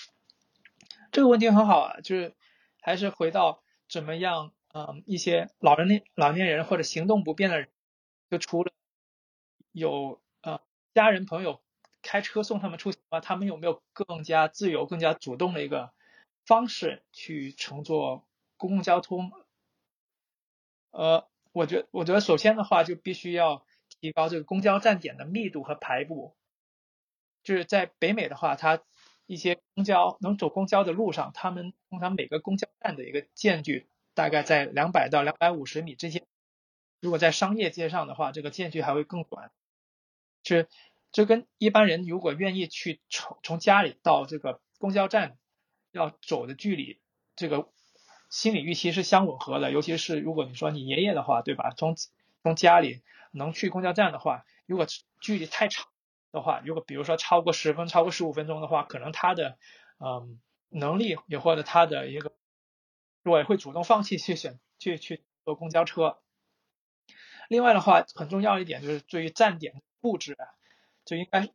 这个问题很好啊，就是还是回到怎么样，嗯，一些老人、老年人或者行动不便的人，就除了有呃家人朋友开车送他们出行啊，他们有没有更加自由、更加主动的一个方式去乘坐公共交通？呃，我觉得我觉得首先的话，就必须要提高这个公交站点的密度和排布，就是在北美的话，它。一些公交能走公交的路上，他们通常每个公交站的一个间距大概在两百到两百五十米之间。如果在商业街上的话，这个间距还会更短。是，这跟一般人如果愿意去从从家里到这个公交站要走的距离，这个心理预期是相吻合的。尤其是如果你说你爷爷的话，对吧？从从家里能去公交站的话，如果距离太长。的话，如果比如说超过十分、超过十五分钟的话，可能他的嗯能力也或者他的一个，我也会主动放弃去选去去坐公交车。另外的话，很重要一点就是对于站点布置，就应该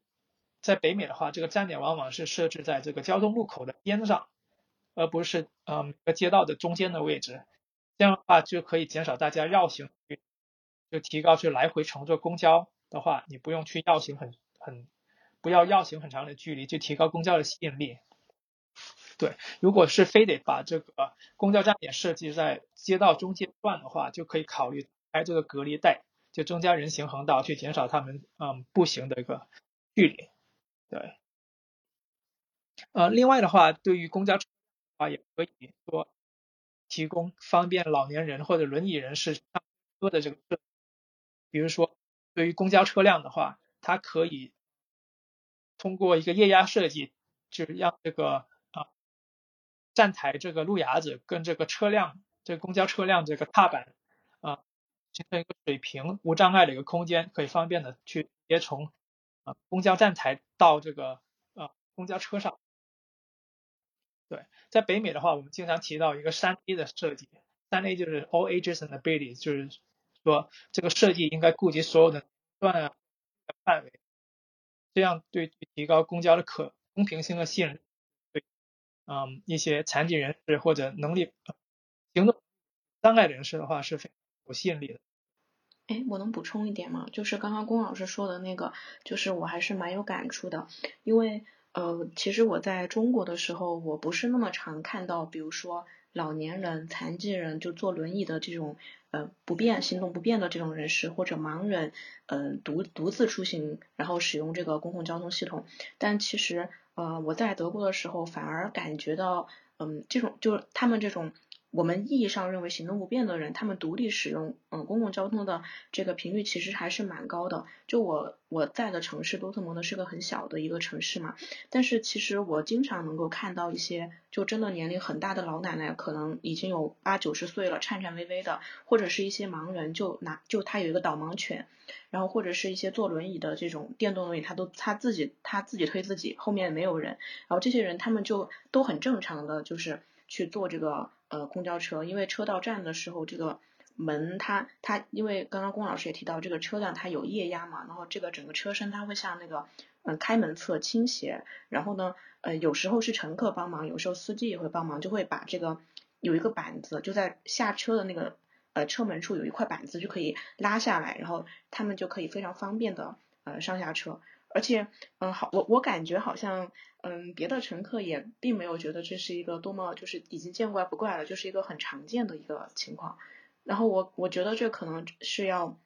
在北美的话，这个站点往往是设置在这个交通路口的边上，而不是嗯每个街道的中间的位置。这样的话就可以减少大家绕行，就提高去来回乘坐公交的话，你不用去绕行很。很不要绕行很长的距离，就提高公交的吸引力。对，如果是非得把这个公交站点设计在街道中间段的话，就可以考虑开这个隔离带，就增加人行横道，去减少他们嗯步行的一个距离。对，呃，另外的话，对于公交车啊，也可以说提供方便老年人或者轮椅人士上车的这个比如说，对于公交车辆的话。它可以通过一个液压设计，就是让这个啊站台这个路牙子跟这个车辆这个公交车辆这个踏板啊形成一个水平无障碍的一个空间，可以方便的去直接从啊公交站台到这个啊公交车上。对，在北美的话，我们经常提到一个三 A 的设计，三 A 就是 All Ages and Abilities，就是说这个设计应该顾及所有的段啊范围，这样对提高公交的可公平性和信任，对，嗯，一些残疾人士或者能力行动障碍人士的话是非常有吸引力的。哎，我能补充一点吗？就是刚刚龚老师说的那个，就是我还是蛮有感触的，因为呃，其实我在中国的时候，我不是那么常看到，比如说老年人、残疾人就坐轮椅的这种呃不便行动不便的这种人士，或者盲人，嗯，独独自出行，然后使用这个公共交通系统。但其实呃，我在德国的时候，反而感觉到，嗯，这种就是他们这种。我们意义上认为行动不便的人，他们独立使用嗯公共交通的这个频率其实还是蛮高的。就我我在的城市多特蒙德是个很小的一个城市嘛，但是其实我经常能够看到一些就真的年龄很大的老奶奶，可能已经有八九十岁了，颤颤巍巍的，或者是一些盲人，就拿就他有一个导盲犬，然后或者是一些坐轮椅的这种电动轮椅，他都他自己他自己推自己，后面没有人，然后这些人他们就都很正常的就是去坐这个。呃，公交车，因为车到站的时候，这个门它它，因为刚刚龚老师也提到，这个车辆它有液压嘛，然后这个整个车身它会向那个嗯开门侧倾斜，然后呢，呃有时候是乘客帮忙，有时候司机也会帮忙，就会把这个有一个板子，就在下车的那个呃车门处有一块板子就可以拉下来，然后他们就可以非常方便的呃上下车。而且，嗯，好，我我感觉好像，嗯，别的乘客也并没有觉得这是一个多么就是已经见怪不怪了，就是一个很常见的一个情况。然后我我觉得这可能是要。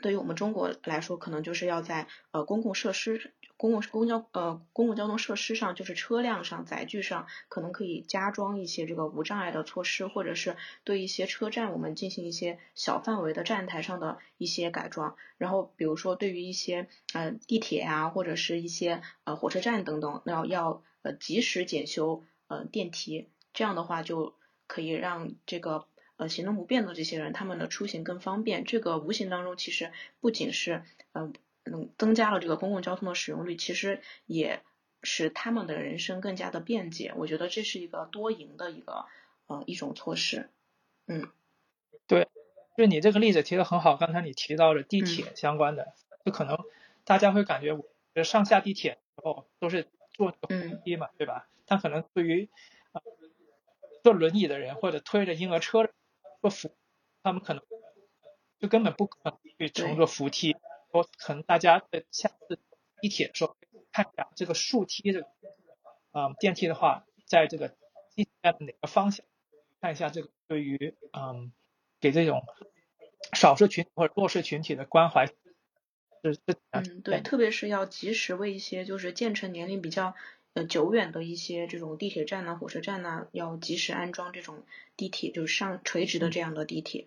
对于我们中国来说，可能就是要在呃公共设施、公共公交呃公共交通设施上，就是车辆上、载具上，可能可以加装一些这个无障碍的措施，或者是对一些车站我们进行一些小范围的站台上的一些改装。然后比如说对于一些呃地铁啊，或者是一些呃火车站等等，要要呃及时检修呃电梯，这样的话就可以让这个。呃，行动不便的这些人，他们的出行更方便。这个无形当中，其实不仅是嗯嗯增加了这个公共交通的使用率，其实也使他们的人生更加的便捷。我觉得这是一个多赢的一个呃一种措施。嗯，对，就你这个例子提的很好。刚才你提到了地铁相关的，就可能大家会感觉，我上下地铁时候都是坐扶梯嘛，对吧？但可能对于坐轮椅的人或者推着婴儿车。坐扶，他们可能就根本不可能去乘坐扶梯。说可能大家在下次地铁的时候看一下这个竖梯这个啊电梯的话，在这个地铁的哪个方向？看一下这个对于嗯给这种少数群体或者弱势群体的关怀是是嗯对，特别是要及时为一些就是建成年龄比较。呃，久远的一些这种地铁站呐、火车站呐，要及时安装这种地铁，就是上垂直的这样的地铁，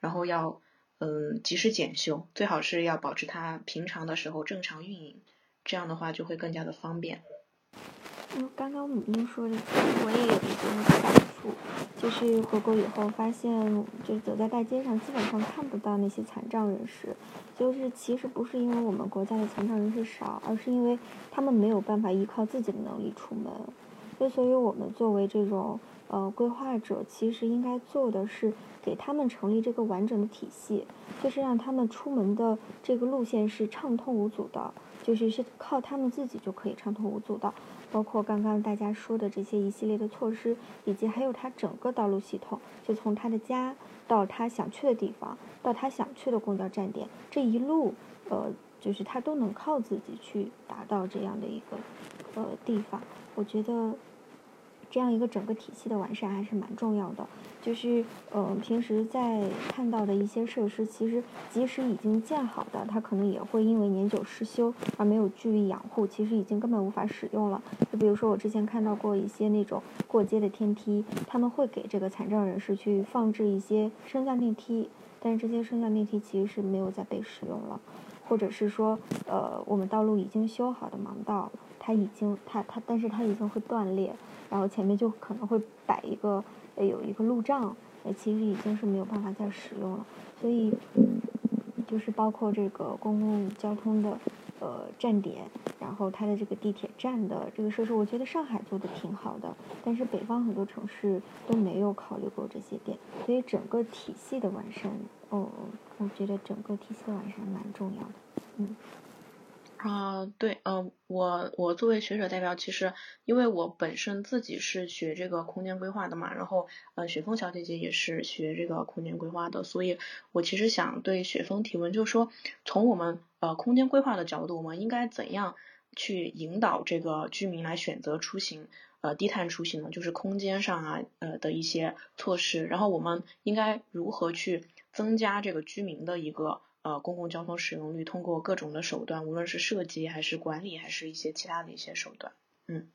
然后要嗯及时检修，最好是要保持它平常的时候正常运营，这样的话就会更加的方便。嗯，刚刚母亲说的，我也有一个感就是回国以后发现，就是走在大街上，基本上看不到那些残障人士。就是其实不是因为我们国家的残障人士少，而是因为他们没有办法依靠自己的能力出门。就所以我们作为这种呃规划者，其实应该做的是给他们成立这个完整的体系，就是让他们出门的这个路线是畅通无阻的，就是是靠他们自己就可以畅通无阻的。包括刚刚大家说的这些一系列的措施，以及还有他整个道路系统，就从他的家。到他想去的地方，到他想去的公交站点，这一路，呃，就是他都能靠自己去达到这样的一个，呃，地方。我觉得。这样一个整个体系的完善还是蛮重要的，就是，嗯，平时在看到的一些设施，其实即使已经建好的，它可能也会因为年久失修而没有注意养护，其实已经根本无法使用了。就比如说我之前看到过一些那种过街的天梯，他们会给这个残障人士去放置一些升降电梯，但是这些升降电梯其实是没有再被使用了，或者是说，呃，我们道路已经修好的盲道，它已经它它，但是它已经会断裂。然后前面就可能会摆一个，呃，有一个路障，呃，其实已经是没有办法再使用了。所以，就是包括这个公共交通的呃站点，然后它的这个地铁站的这个设施，我觉得上海做的挺好的，但是北方很多城市都没有考虑过这些点。所以整个体系的完善，哦，我觉得整个体系的完善蛮重要的，嗯。啊，对，嗯，我我作为学者代表，其实因为我本身自己是学这个空间规划的嘛，然后，呃，雪峰小姐姐也是学这个空间规划的，所以我其实想对雪峰提问，就是说，从我们呃空间规划的角度，我们应该怎样去引导这个居民来选择出行，呃，低碳出行呢？就是空间上啊，呃的一些措施，然后我们应该如何去增加这个居民的一个。呃，公共交通使用率通过各种的手段，无论是设计还是管理，还是一些其他的一些手段，嗯。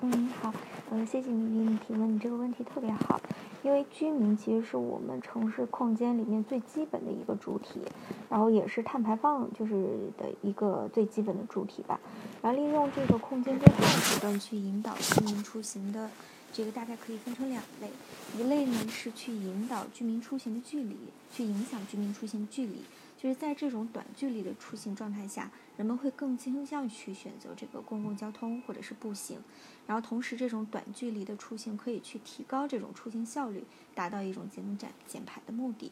嗯，好，嗯，谢谢你你提问，你这个问题特别好，因为居民其实是我们城市空间里面最基本的一个主体，然后也是碳排放就是的一个最基本的主体吧。然后利用这个空间规划手段去引导居民出行的，这个大概可以分成两类，一类呢是去引导居民出行的距离，去影响居民出行距离。就是在这种短距离的出行状态下，人们会更倾向去选择这个公共交通或者是步行，然后同时这种短距离的出行可以去提高这种出行效率，达到一种节能减减排的目的。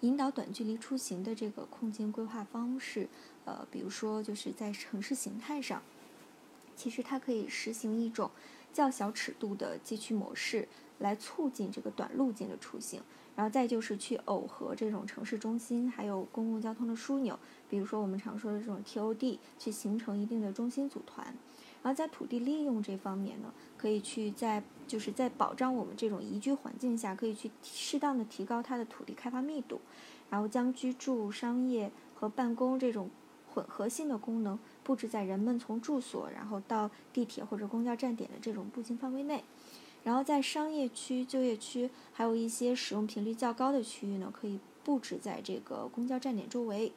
引导短距离出行的这个空间规划方式，呃，比如说就是在城市形态上，其实它可以实行一种较小尺度的街区模式，来促进这个短路径的出行。然后再就是去耦合这种城市中心还有公共交通的枢纽，比如说我们常说的这种 TOD，去形成一定的中心组团。然后在土地利用这方面呢，可以去在就是在保障我们这种宜居环境下，可以去适当的提高它的土地开发密度，然后将居住、商业和办公这种混合性的功能布置在人们从住所然后到地铁或者公交站点的这种步行范围内。然后在商业区、就业区，还有一些使用频率较高的区域呢，可以布置在这个公交站点周围。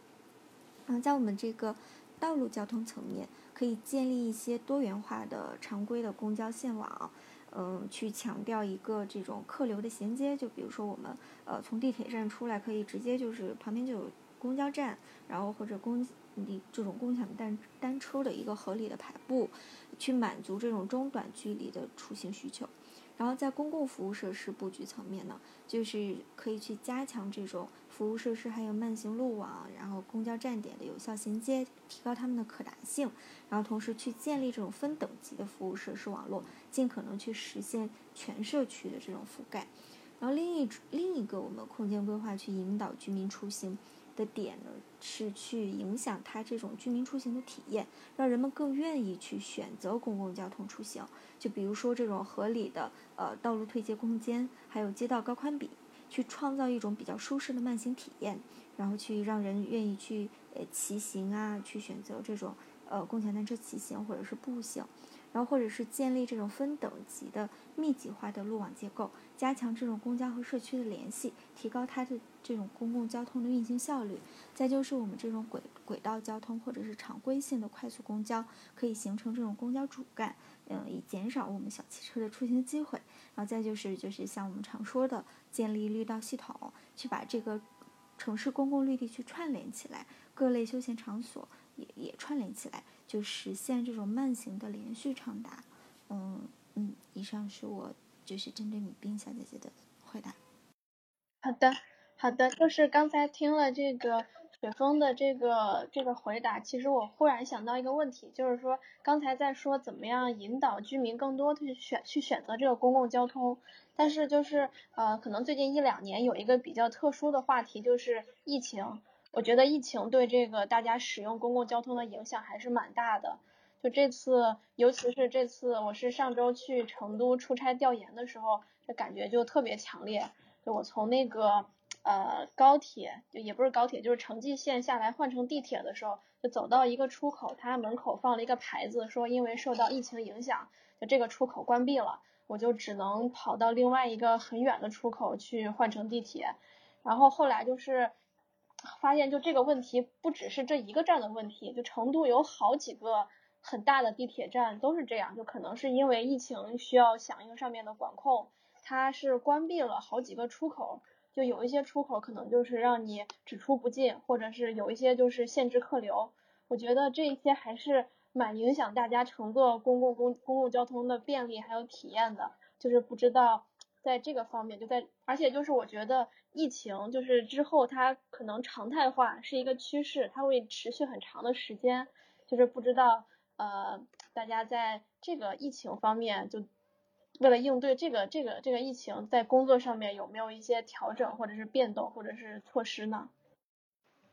嗯，在我们这个道路交通层面，可以建立一些多元化的常规的公交线网，嗯，去强调一个这种客流的衔接。就比如说我们呃从地铁站出来，可以直接就是旁边就有公交站，然后或者公你这种共享单单车的一个合理的排布，去满足这种中短距离的出行需求。然后在公共服务设施布局层面呢，就是可以去加强这种服务设施还有慢行路网，然后公交站点的有效衔接，提高他们的可达性。然后同时去建立这种分等级的服务设施网络，尽可能去实现全社区的这种覆盖。然后另一另一个我们空间规划去引导居民出行。的点呢，是去影响它这种居民出行的体验，让人们更愿意去选择公共交通出行。就比如说这种合理的呃道路退阶空间，还有街道高宽比，去创造一种比较舒适的慢行体验，然后去让人愿意去呃骑行啊，去选择这种呃共享单车骑行或者是步行。然后，或者是建立这种分等级的密集化的路网结构，加强这种公交和社区的联系，提高它的这种公共交通的运行效率。再就是我们这种轨轨道交通或者是常规性的快速公交，可以形成这种公交主干，嗯，以减少我们小汽车的出行机会。然后再就是就是像我们常说的，建立绿道系统，去把这个城市公共绿地去串联起来，各类休闲场所也也串联起来。就实现这种慢行的连续畅达，嗯嗯，以上是我就是针对米冰小姐姐的回答。好的，好的，就是刚才听了这个雪峰的这个这个回答，其实我忽然想到一个问题，就是说刚才在说怎么样引导居民更多的去选去选择这个公共交通，但是就是呃可能最近一两年有一个比较特殊的话题就是疫情。我觉得疫情对这个大家使用公共交通的影响还是蛮大的。就这次，尤其是这次，我是上周去成都出差调研的时候，这感觉就特别强烈。就我从那个呃高铁，就也不是高铁，就是城际线下来换乘地铁的时候，就走到一个出口，它门口放了一个牌子，说因为受到疫情影响，就这个出口关闭了，我就只能跑到另外一个很远的出口去换乘地铁。然后后来就是。发现就这个问题不只是这一个站的问题，就成都有好几个很大的地铁站都是这样，就可能是因为疫情需要响应上面的管控，它是关闭了好几个出口，就有一些出口可能就是让你只出不进，或者是有一些就是限制客流。我觉得这一些还是蛮影响大家乘坐公共公公共交通的便利还有体验的，就是不知道在这个方面就在，而且就是我觉得疫情就是之后它可能常态化是一个趋势，它会持续很长的时间，就是不知道呃大家在这个疫情方面就为了应对这个这个这个疫情，在工作上面有没有一些调整或者是变动或者是措施呢？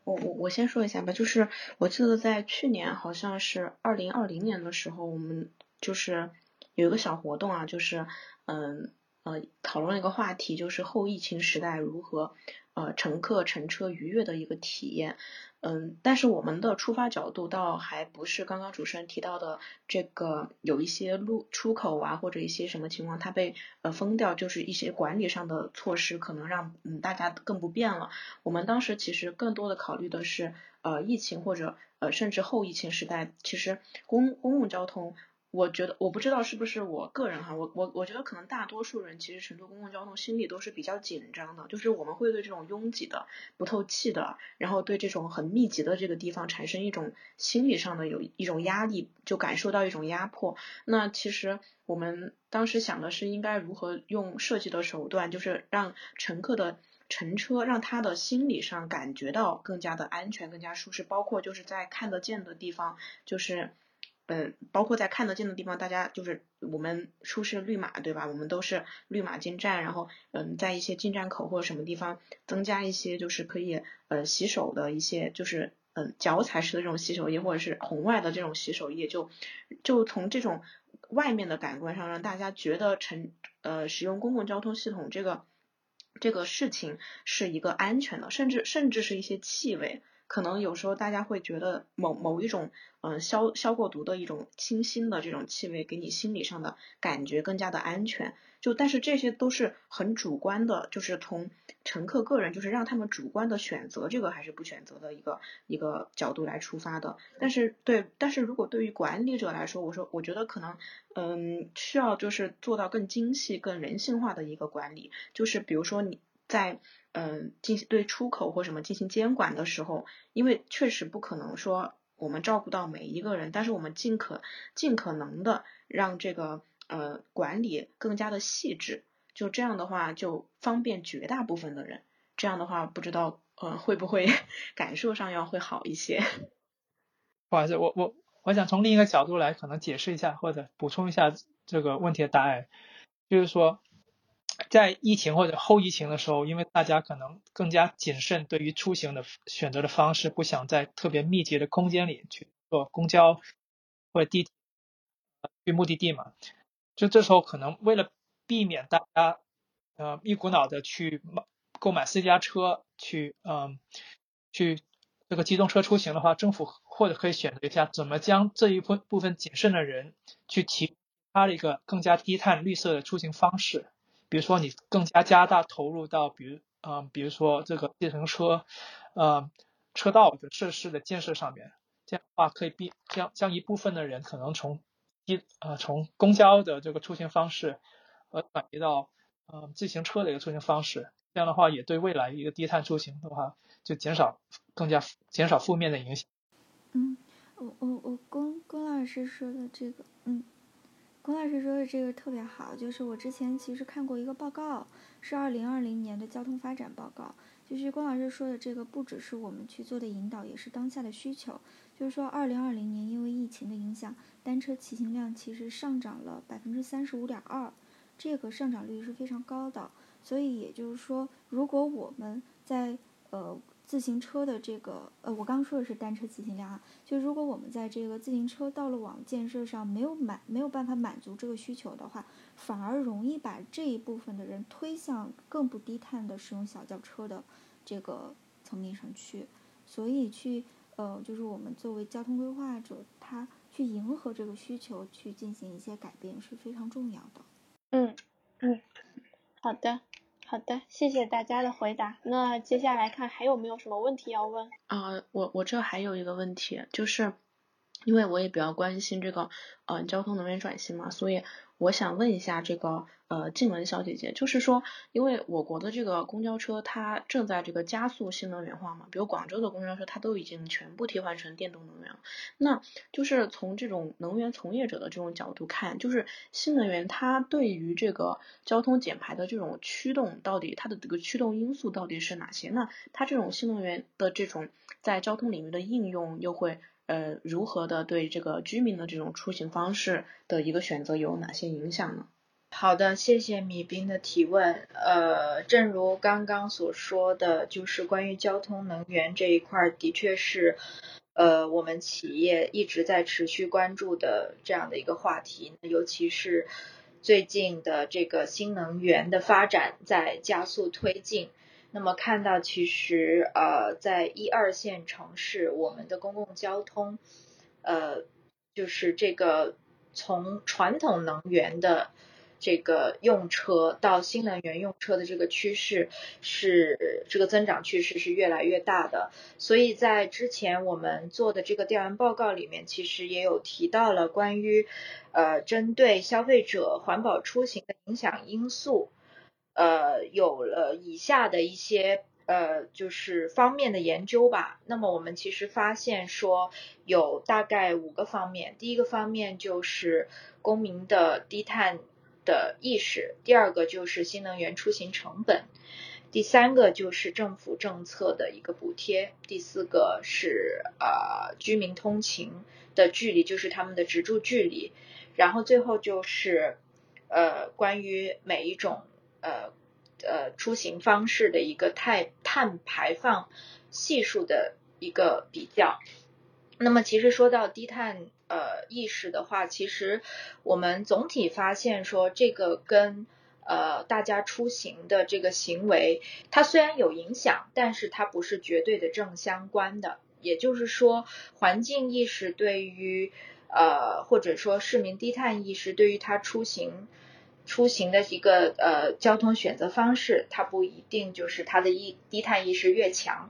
我我我先说一下吧，就是我记得在去年好像是二零二零年的时候，我们就是有一个小活动啊，就是嗯呃讨论一个话题，就是后疫情时代如何呃乘客乘车愉悦的一个体验。嗯，但是我们的出发角度倒还不是刚刚主持人提到的这个有一些路出口啊或者一些什么情况它被呃封掉，就是一些管理上的措施可能让嗯大家更不便了。我们当时其实更多的考虑的是呃疫情或者呃甚至后疫情时代，其实公公共交通。我觉得我不知道是不是我个人哈，我我我觉得可能大多数人其实乘坐公共交通心里都是比较紧张的，就是我们会对这种拥挤的、不透气的，然后对这种很密集的这个地方产生一种心理上的有一种压力，就感受到一种压迫。那其实我们当时想的是应该如何用设计的手段，就是让乘客的乘车让他的心理上感觉到更加的安全、更加舒适，包括就是在看得见的地方，就是。嗯，包括在看得见的地方，大家就是我们出示绿码，对吧？我们都是绿码进站，然后嗯，在一些进站口或者什么地方增加一些就是可以呃洗手的一些就是嗯脚踩式的这种洗手液，或者是红外的这种洗手液，就就从这种外面的感官上让大家觉得乘呃使用公共交通系统这个这个事情是一个安全的，甚至甚至是一些气味。可能有时候大家会觉得某某一种嗯消消过毒的一种清新的这种气味给你心理上的感觉更加的安全，就但是这些都是很主观的，就是从乘客个人就是让他们主观的选择这个还是不选择的一个一个角度来出发的。但是对，但是如果对于管理者来说，我说我觉得可能嗯需要就是做到更精细、更人性化的一个管理，就是比如说你在。嗯，进行对出口或什么进行监管的时候，因为确实不可能说我们照顾到每一个人，但是我们尽可尽可能的让这个呃管理更加的细致，就这样的话就方便绝大部分的人。这样的话，不知道呃会不会 感受上要会好一些。不好意思，我我我想从另一个角度来可能解释一下或者补充一下这个问题的答案，就是说。在疫情或者后疫情的时候，因为大家可能更加谨慎，对于出行的选择的方式，不想在特别密集的空间里去坐公交或者地铁去目的地嘛，就这时候可能为了避免大家呃一股脑的去买购买私家车去嗯去这个机动车出行的话，政府或者可以选择一下怎么将这一部部分谨慎的人去提他的一个更加低碳绿色的出行方式。比如说，你更加加大投入到，比如，嗯，比如说这个自行车，呃，车道的设施的建设上面，这样的话可以避将将一部分的人可能从一呃从公交的这个出行方式，呃转移到呃自行车的一个出行方式，这样的话也对未来一个低碳出行的话就减少更加减少负面的影响。嗯，我我我龚龚老师说的这个，嗯。龚老师说的这个特别好，就是我之前其实看过一个报告，是二零二零年的交通发展报告。就是龚老师说的这个，不只是我们去做的引导，也是当下的需求。就是说，二零二零年因为疫情的影响，单车骑行量其实上涨了百分之三十五点二，这个上涨率是非常高的。所以也就是说，如果我们在呃。自行车的这个，呃，我刚刚说的是单车骑行量啊。就如果我们在这个自行车道路网建设上没有满，没有办法满足这个需求的话，反而容易把这一部分的人推向更不低碳的使用小轿车的这个层面上去。所以去，呃，就是我们作为交通规划者，他去迎合这个需求，去进行一些改变是非常重要的。嗯嗯，好的。好的，谢谢大家的回答。那接下来看还有没有什么问题要问？啊，我我这还有一个问题，就是因为我也比较关心这个呃交通能源转型嘛，所以。我想问一下这个呃静雯小姐姐，就是说，因为我国的这个公交车它正在这个加速新能源化嘛，比如广州的公交车它都已经全部替换成电动能源了，那就是从这种能源从业者的这种角度看，就是新能源它对于这个交通减排的这种驱动，到底它的这个驱动因素到底是哪些？那它这种新能源的这种在交通领域的应用又会？呃，如何的对这个居民的这种出行方式的一个选择有哪些影响呢？好的，谢谢米斌的提问。呃，正如刚刚所说的，就是关于交通能源这一块，的确是呃我们企业一直在持续关注的这样的一个话题，尤其是最近的这个新能源的发展在加速推进。那么看到，其实呃，在一二线城市，我们的公共交通，呃，就是这个从传统能源的这个用车到新能源用车的这个趋势是这个增长趋势是越来越大的。所以在之前我们做的这个调研报告里面，其实也有提到了关于呃针对消费者环保出行的影响因素。呃，有了以下的一些呃，就是方面的研究吧。那么我们其实发现说，有大概五个方面。第一个方面就是公民的低碳的意识，第二个就是新能源出行成本，第三个就是政府政策的一个补贴，第四个是呃居民通勤的距离，就是他们的直住距离，然后最后就是呃关于每一种。呃呃，出行方式的一个碳碳排放系数的一个比较。那么，其实说到低碳呃意识的话，其实我们总体发现说，这个跟呃大家出行的这个行为，它虽然有影响，但是它不是绝对的正相关的。也就是说，环境意识对于呃或者说市民低碳意识对于他出行。出行的一个呃交通选择方式，它不一定就是它的意低碳意识越强，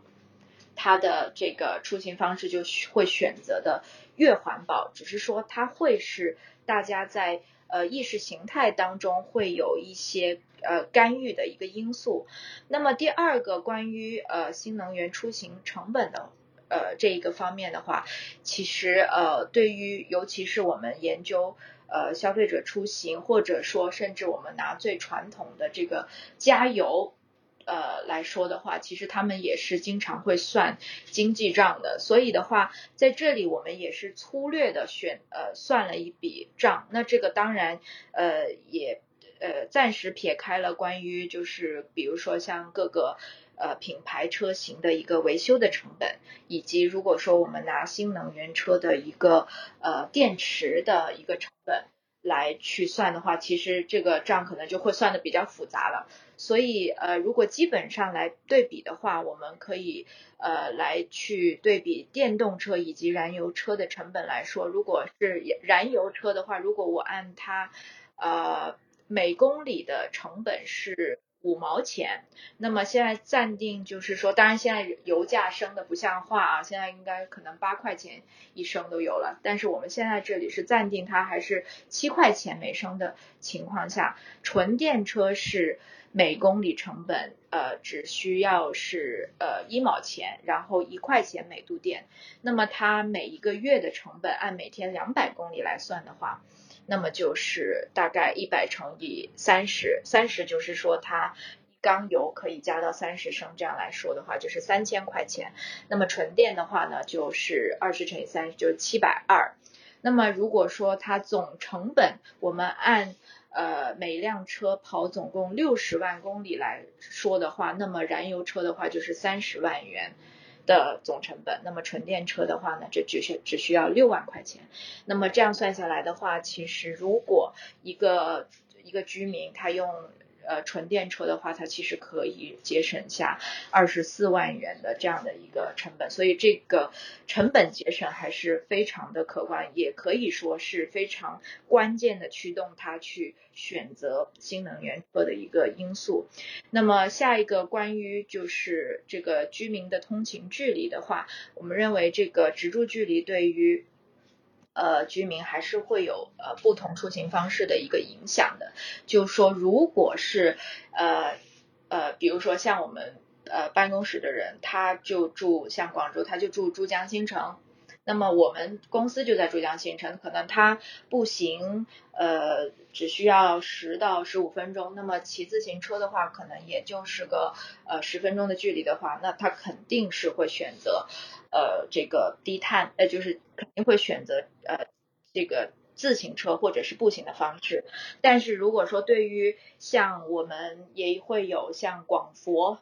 它的这个出行方式就会选择的越环保。只是说它会是大家在呃意识形态当中会有一些呃干预的一个因素。那么第二个关于呃新能源出行成本的呃这一个方面的话，其实呃对于尤其是我们研究。呃，消费者出行，或者说甚至我们拿最传统的这个加油，呃来说的话，其实他们也是经常会算经济账的。所以的话，在这里我们也是粗略的选呃算了一笔账。那这个当然呃也呃暂时撇开了关于就是比如说像各个。呃，品牌车型的一个维修的成本，以及如果说我们拿新能源车的一个呃电池的一个成本来去算的话，其实这个账可能就会算的比较复杂了。所以呃，如果基本上来对比的话，我们可以呃来去对比电动车以及燃油车的成本来说，如果是燃油车的话，如果我按它呃每公里的成本是。五毛钱，那么现在暂定就是说，当然现在油价升的不像话啊，现在应该可能八块钱一升都有了，但是我们现在这里是暂定它还是七块钱每升的情况下，纯电车是每公里成本呃只需要是呃一毛钱，然后一块钱每度电，那么它每一个月的成本按每天两百公里来算的话。那么就是大概一百乘以三十，三十就是说它一缸油可以加到三十升，这样来说的话就是三千块钱。那么纯电的话呢，就是二十乘以三十，就是七百二。那么如果说它总成本，我们按呃每辆车跑总共六十万公里来说的话，那么燃油车的话就是三十万元。的总成本，那么纯电车的话呢，这只需只需要六万块钱。那么这样算下来的话，其实如果一个一个居民他用。呃，纯电车的话，它其实可以节省下二十四万元的这样的一个成本，所以这个成本节省还是非常的可观，也可以说是非常关键的驱动他去选择新能源车的一个因素。那么下一个关于就是这个居民的通勤距离的话，我们认为这个直住距离对于呃居民还是会有呃不同出行方式的一个影响的。就说，如果是呃呃，比如说像我们呃办公室的人，他就住像广州，他就住珠江新城。那么我们公司就在珠江新城，可能他步行呃只需要十到十五分钟，那么骑自行车的话，可能也就是个呃十分钟的距离的话，那他肯定是会选择呃这个低碳，呃就是肯定会选择呃这个自行车或者是步行的方式。但是如果说对于像我们也会有像广佛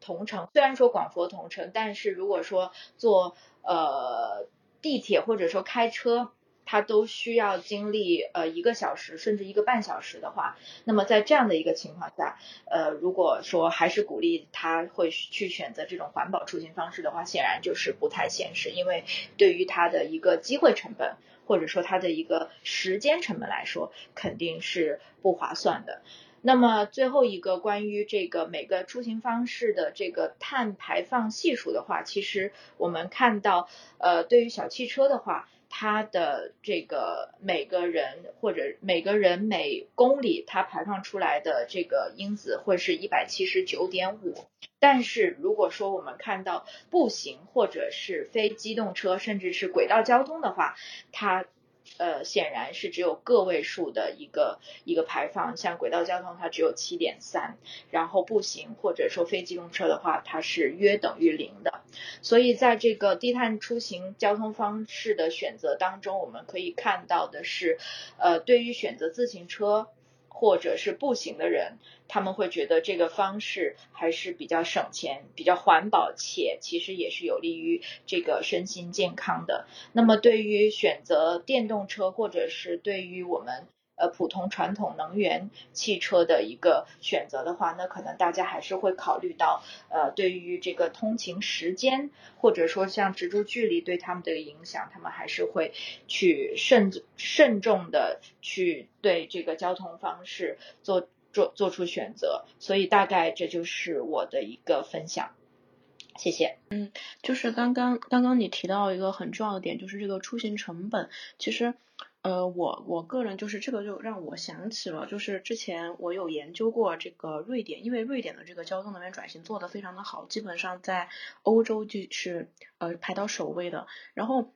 同城，虽然说广佛同城，但是如果说坐呃。地铁或者说开车，它都需要经历呃一个小时甚至一个半小时的话，那么在这样的一个情况下，呃如果说还是鼓励他会去选择这种环保出行方式的话，显然就是不太现实，因为对于他的一个机会成本或者说他的一个时间成本来说，肯定是不划算的。那么最后一个关于这个每个出行方式的这个碳排放系数的话，其实我们看到，呃，对于小汽车的话，它的这个每个人或者每个人每公里它排放出来的这个因子会是一百七十九点五，但是如果说我们看到步行或者是非机动车甚至是轨道交通的话，它。呃，显然是只有个位数的一个一个排放，像轨道交通它只有七点三，然后步行或者说非机动车的话，它是约等于零的。所以在这个低碳出行交通方式的选择当中，我们可以看到的是，呃，对于选择自行车。或者是步行的人，他们会觉得这个方式还是比较省钱、比较环保，且其实也是有利于这个身心健康的。那么，对于选择电动车，或者是对于我们。呃，普通传统能源汽车的一个选择的话，那可能大家还是会考虑到，呃，对于这个通勤时间，或者说像直住距离对他们的影响，他们还是会去慎慎重的去对这个交通方式做做做出选择。所以大概这就是我的一个分享，谢谢。嗯，就是刚刚刚刚你提到一个很重要的点，就是这个出行成本，其实。呃，我我个人就是这个就让我想起了，就是之前我有研究过这个瑞典，因为瑞典的这个交通能源转型做得非常的好，基本上在欧洲就是呃排到首位的。然后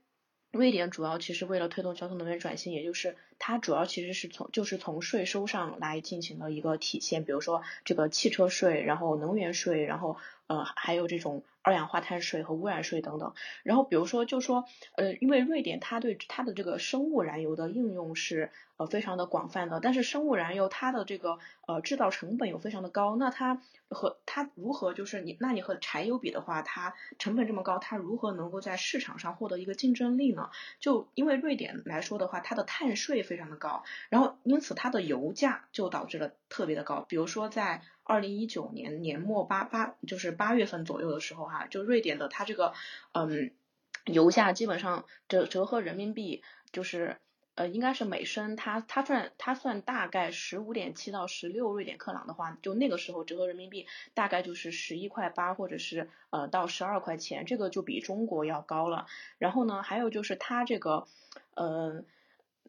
瑞典主要其实为了推动交通能源转型，也就是它主要其实是从就是从税收上来进行了一个体现，比如说这个汽车税，然后能源税，然后呃还有这种。二氧化碳税和污染税等等，然后比如说就说，呃，因为瑞典它对它的这个生物燃油的应用是呃非常的广泛的，但是生物燃油它的这个呃制造成本又非常的高，那它和它如何就是你那你和柴油比的话，它成本这么高，它如何能够在市场上获得一个竞争力呢？就因为瑞典来说的话，它的碳税非常的高，然后因此它的油价就导致了特别的高，比如说在。二零一九年年末八八就是八月份左右的时候哈，就瑞典的它这个嗯油价基本上折折合人民币就是呃应该是每升它它算它算大概十五点七到十六瑞典克朗的话，就那个时候折合人民币大概就是十一块八或者是呃到十二块钱，这个就比中国要高了。然后呢，还有就是它这个嗯。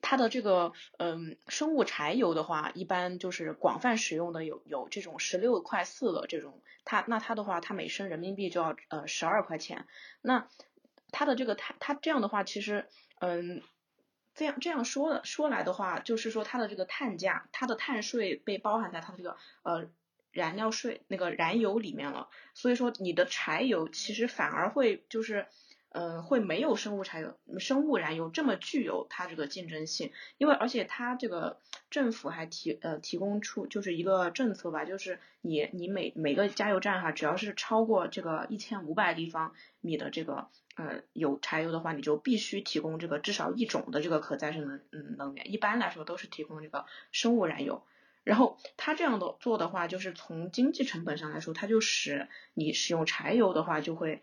它的这个嗯生物柴油的话，一般就是广泛使用的有有这种十六块四的这种，它那它的话，它每升人民币就要呃十二块钱。那它的这个碳它这样的话，其实嗯这样这样说的说来的话，就是说它的这个碳价，它的碳税被包含在它的这个呃燃料税那个燃油里面了。所以说你的柴油其实反而会就是。呃，会没有生物柴油、生物燃油这么具有它这个竞争性，因为而且它这个政府还提呃提供出就是一个政策吧，就是你你每每个加油站哈，只要是超过这个一千五百立方米的这个呃有柴油的话，你就必须提供这个至少一种的这个可再生能嗯能源，一般来说都是提供这个生物燃油。然后它这样的做的话，就是从经济成本上来说，它就使你使用柴油的话就会。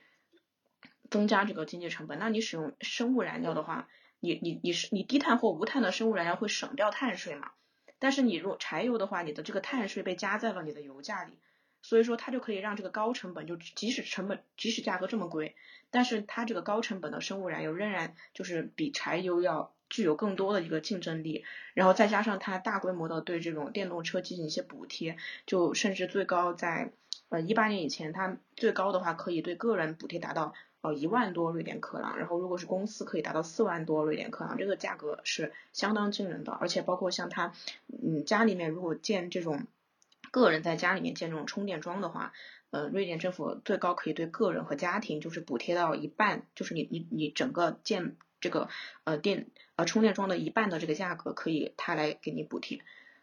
增加这个经济成本，那你使用生物燃料的话，你你你是你低碳或无碳的生物燃料会省掉碳税嘛？但是你如果柴油的话，你的这个碳税被加在了你的油价里，所以说它就可以让这个高成本就即使成本即使价格这么贵，但是它这个高成本的生物燃油仍然就是比柴油要具有更多的一个竞争力，然后再加上它大规模的对这种电动车进行一些补贴，就甚至最高在呃一八年以前，它最高的话可以对个人补贴达到呃一万多瑞典克朗，然后如果是公司可以达到四万多瑞典克朗，这个价格是相当惊人的，而且包括像他嗯家里面如果建这种个人在家里面建这种充电桩的话。呃，瑞典政府最高可以对个人和家庭就是补贴到一半，就是你你你整个建这个呃电呃充电桩的一半的这个价格可以他来给你补贴，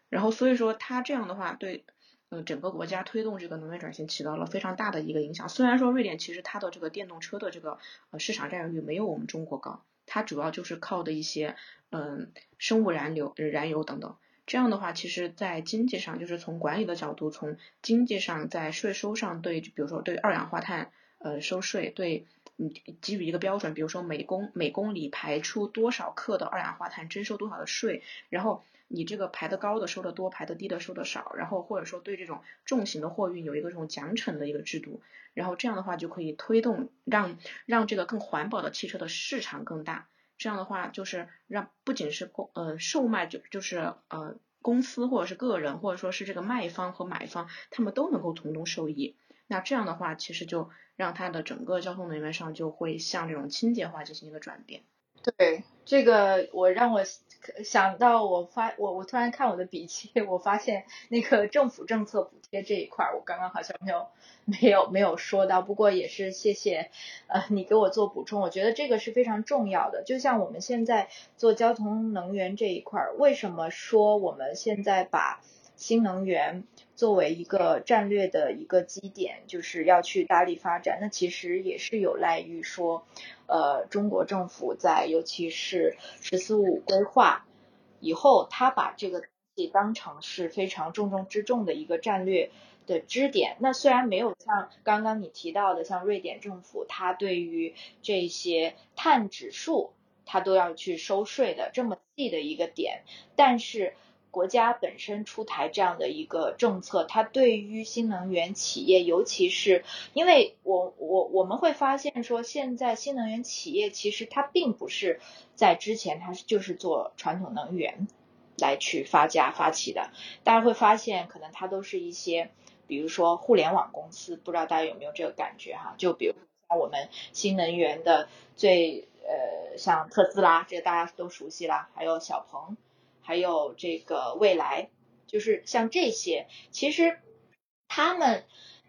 然后所以说他这样的话对呃整个国家推动这个能源转型起到了非常大的一个影响。虽然说瑞典其实它的这个电动车的这个呃市场占有率没有我们中国高，它主要就是靠的一些嗯生物燃油燃油等等。这样的话，其实，在经济上，就是从管理的角度，从经济上，在税收上，对，比如说对二氧化碳，呃，收税，对，嗯，给予一个标准，比如说每公每公里排出多少克的二氧化碳，征收多少的税，然后你这个排的高的收的多，排的低的收的少，然后或者说对这种重型的货运有一个这种奖惩的一个制度，然后这样的话就可以推动让让这个更环保的汽车的市场更大。这样的话，就是让不仅是公呃售卖就就是呃公司或者是个人或者说是这个卖方和买方，他们都能够从中受益。那这样的话，其实就让它的整个交通能源上就会向这种清洁化进行一个转变。对，这个我让我想到，我发我我突然看我的笔记，我发现那个政府政策补贴这一块，我刚刚好像没有没有没有说到，不过也是谢谢呃你给我做补充，我觉得这个是非常重要的。就像我们现在做交通能源这一块，为什么说我们现在把新能源作为一个战略的一个基点，就是要去大力发展。那其实也是有赖于说，呃，中国政府在尤其是“十四五”规划以后，他把这个东西当成是非常重中之重的一个战略的支点。那虽然没有像刚刚你提到的，像瑞典政府，它对于这些碳指数，它都要去收税的这么细的一个点，但是。国家本身出台这样的一个政策，它对于新能源企业，尤其是因为我我我们会发现说，现在新能源企业其实它并不是在之前它就是做传统能源来去发家发起的，大家会发现可能它都是一些，比如说互联网公司，不知道大家有没有这个感觉哈？就比如像我们新能源的最呃像特斯拉，这个大家都熟悉啦，还有小鹏。还有这个未来，就是像这些，其实他们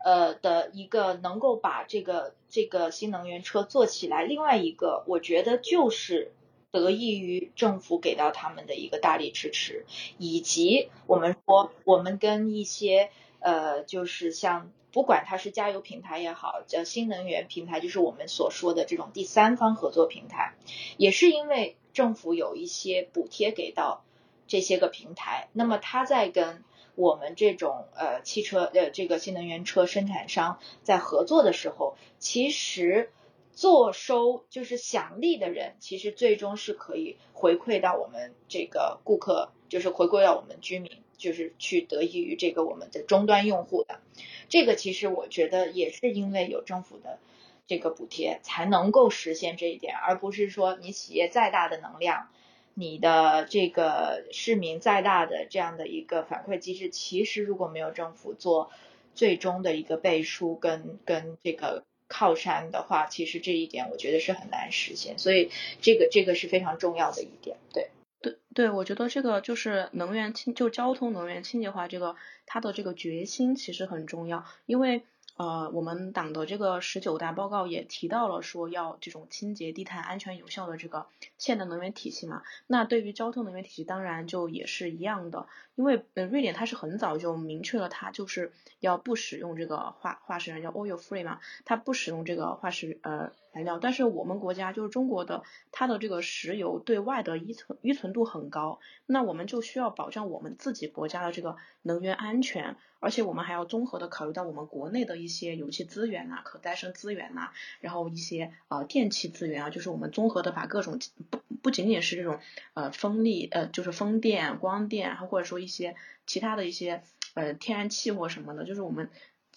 呃的一个能够把这个这个新能源车做起来，另外一个我觉得就是得益于政府给到他们的一个大力支持，以及我们说我们跟一些呃就是像不管它是加油平台也好，叫新能源平台，就是我们所说的这种第三方合作平台，也是因为政府有一些补贴给到。这些个平台，那么他在跟我们这种呃汽车呃这个新能源车生产商在合作的时候，其实坐收就是享利的人，其实最终是可以回馈到我们这个顾客，就是回馈到我们居民，就是去得益于这个我们的终端用户的。这个其实我觉得也是因为有政府的这个补贴，才能够实现这一点，而不是说你企业再大的能量。你的这个市民再大的这样的一个反馈机制，其实如果没有政府做最终的一个背书跟跟这个靠山的话，其实这一点我觉得是很难实现。所以这个这个是非常重要的一点。对对对，我觉得这个就是能源清就交通能源清洁化这个它的这个决心其实很重要，因为。呃，我们党的这个十九大报告也提到了说要这种清洁、低碳、安全、有效的这个现代能源体系嘛。那对于交通能源体系，当然就也是一样的。因为呃，瑞典它是很早就明确了，它就是要不使用这个化化石燃料 oil free 嘛，它不使用这个化石呃燃料。但是我们国家就是中国的，它的这个石油对外的依存依存度很高，那我们就需要保障我们自己国家的这个能源安全，而且我们还要综合的考虑到我们国内的一些油气资源呐、可再生资源呐，然后一些呃电气资源啊，就是我们综合的把各种不不仅仅是这种呃风力呃就是风电、光电，或者说一些其他的一些呃天然气或什么的，就是我们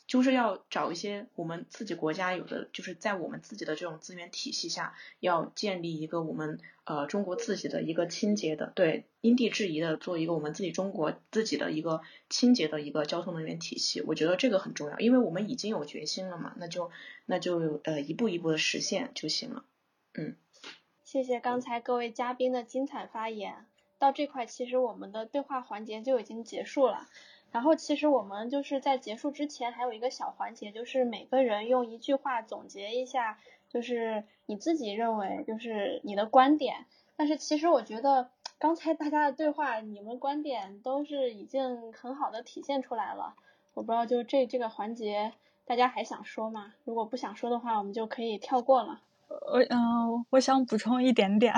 就是要找一些我们自己国家有的，就是在我们自己的这种资源体系下，要建立一个我们呃中国自己的一个清洁的，对因地制宜的做一个我们自己中国自己的一个清洁的一个交通能源体系。我觉得这个很重要，因为我们已经有决心了嘛，那就那就呃一步一步的实现就行了。嗯，谢谢刚才各位嘉宾的精彩发言。到这块，其实我们的对话环节就已经结束了。然后其实我们就是在结束之前还有一个小环节，就是每个人用一句话总结一下，就是你自己认为就是你的观点。但是其实我觉得刚才大家的对话，你们观点都是已经很好的体现出来了。我不知道就这这个环节大家还想说吗？如果不想说的话，我们就可以跳过了。我嗯，我想补充一点点。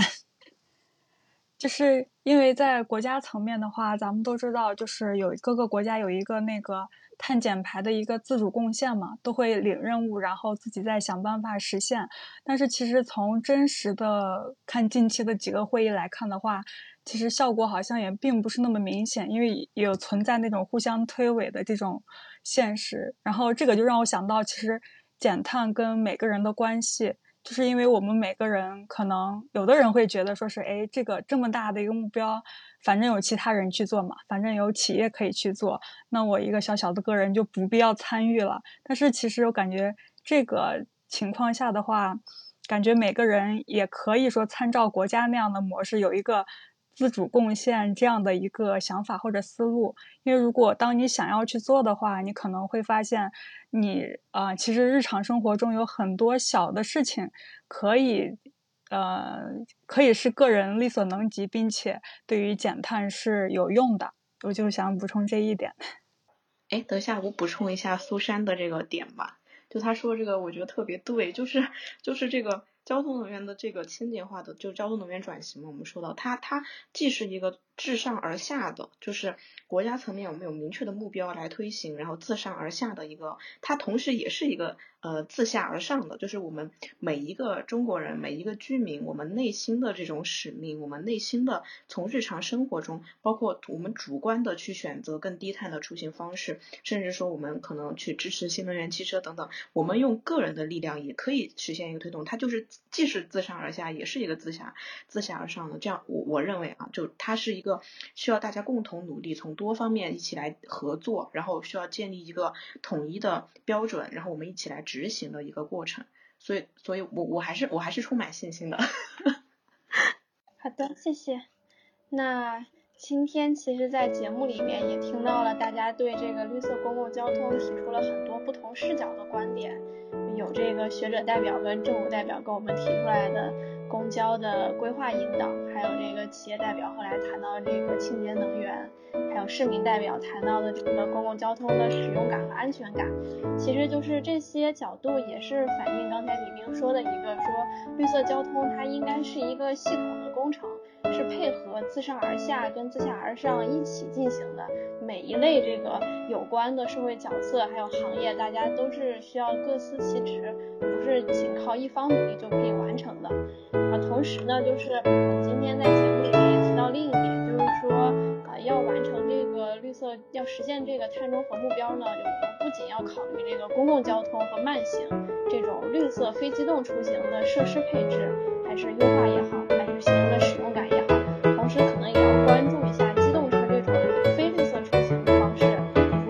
就是因为在国家层面的话，咱们都知道，就是有各个国家有一个那个碳减排的一个自主贡献嘛，都会领任务，然后自己再想办法实现。但是其实从真实的看近期的几个会议来看的话，其实效果好像也并不是那么明显，因为有存在那种互相推诿的这种现实。然后这个就让我想到，其实减碳跟每个人的关系。就是因为我们每个人可能有的人会觉得说是，哎，这个这么大的一个目标，反正有其他人去做嘛，反正有企业可以去做，那我一个小小的个人就不必要参与了。但是其实我感觉这个情况下的话，感觉每个人也可以说参照国家那样的模式，有一个。自主贡献这样的一个想法或者思路，因为如果当你想要去做的话，你可能会发现，你啊，其实日常生活中有很多小的事情可以，呃，可以是个人力所能及，并且对于减碳是有用的。我就想补充这一点。哎，等一下，我补充一下苏珊的这个点吧。就他说这个，我觉得特别对，就是就是这个。交通能源的这个清洁化的，就交通能源转型嘛，我们说到它，它既是一个自上而下的，就是国家层面我们有明确的目标来推行，然后自上而下的一个，它同时也是一个呃自下而上的，就是我们每一个中国人，每一个居民，我们内心的这种使命，我们内心的从日常生活中，包括我们主观的去选择更低碳的出行方式，甚至说我们可能去支持新能源汽车等等，我们用个人的力量也可以实现一个推动，它就是。既是自上而下，也是一个自下自下而上的。这样，我我认为啊，就它是一个需要大家共同努力，从多方面一起来合作，然后需要建立一个统一的标准，然后我们一起来执行的一个过程。所以，所以我我还是我还是充满信心的。好的，谢谢。那今天其实，在节目里面也听到了大家对这个绿色公共交通提出了很多不同视角的观点。有这个学者代表跟政府代表跟我们提出来的公交的规划引导，还有这个企业代表后来谈到这个清洁能源，还有市民代表谈到的这个公共交通的使用感和安全感，其实就是这些角度也是反映刚才李明说的一个说绿色交通它应该是一个系统的工程。是配合自上而下跟自下而上一起进行的，每一类这个有关的社会角色还有行业，大家都是需要各司其职，不是仅靠一方努力就可以完成的。啊，同时呢，就是今天在节目里面也提到另一点，就是说啊，要完成这个绿色，要实现这个碳中和目标呢，就不仅要考虑这个公共交通和慢行这种绿色非机动出行的设施配置，还是优化也好，行人的使用感也好，同时可能也要关注一下机动车这种非绿色出行的方式，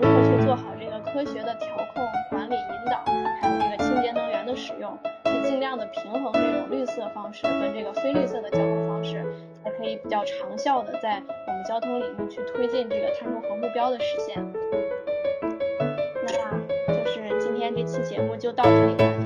如何去做好这个科学的调控、管理、引导，还有这个清洁能源的使用，去尽量的平衡这种绿色方式跟这个非绿色的交通方式，才可以比较长效的在我们交通领域去推进这个碳中和目标的实现。那，就是今天这期节目就到这里。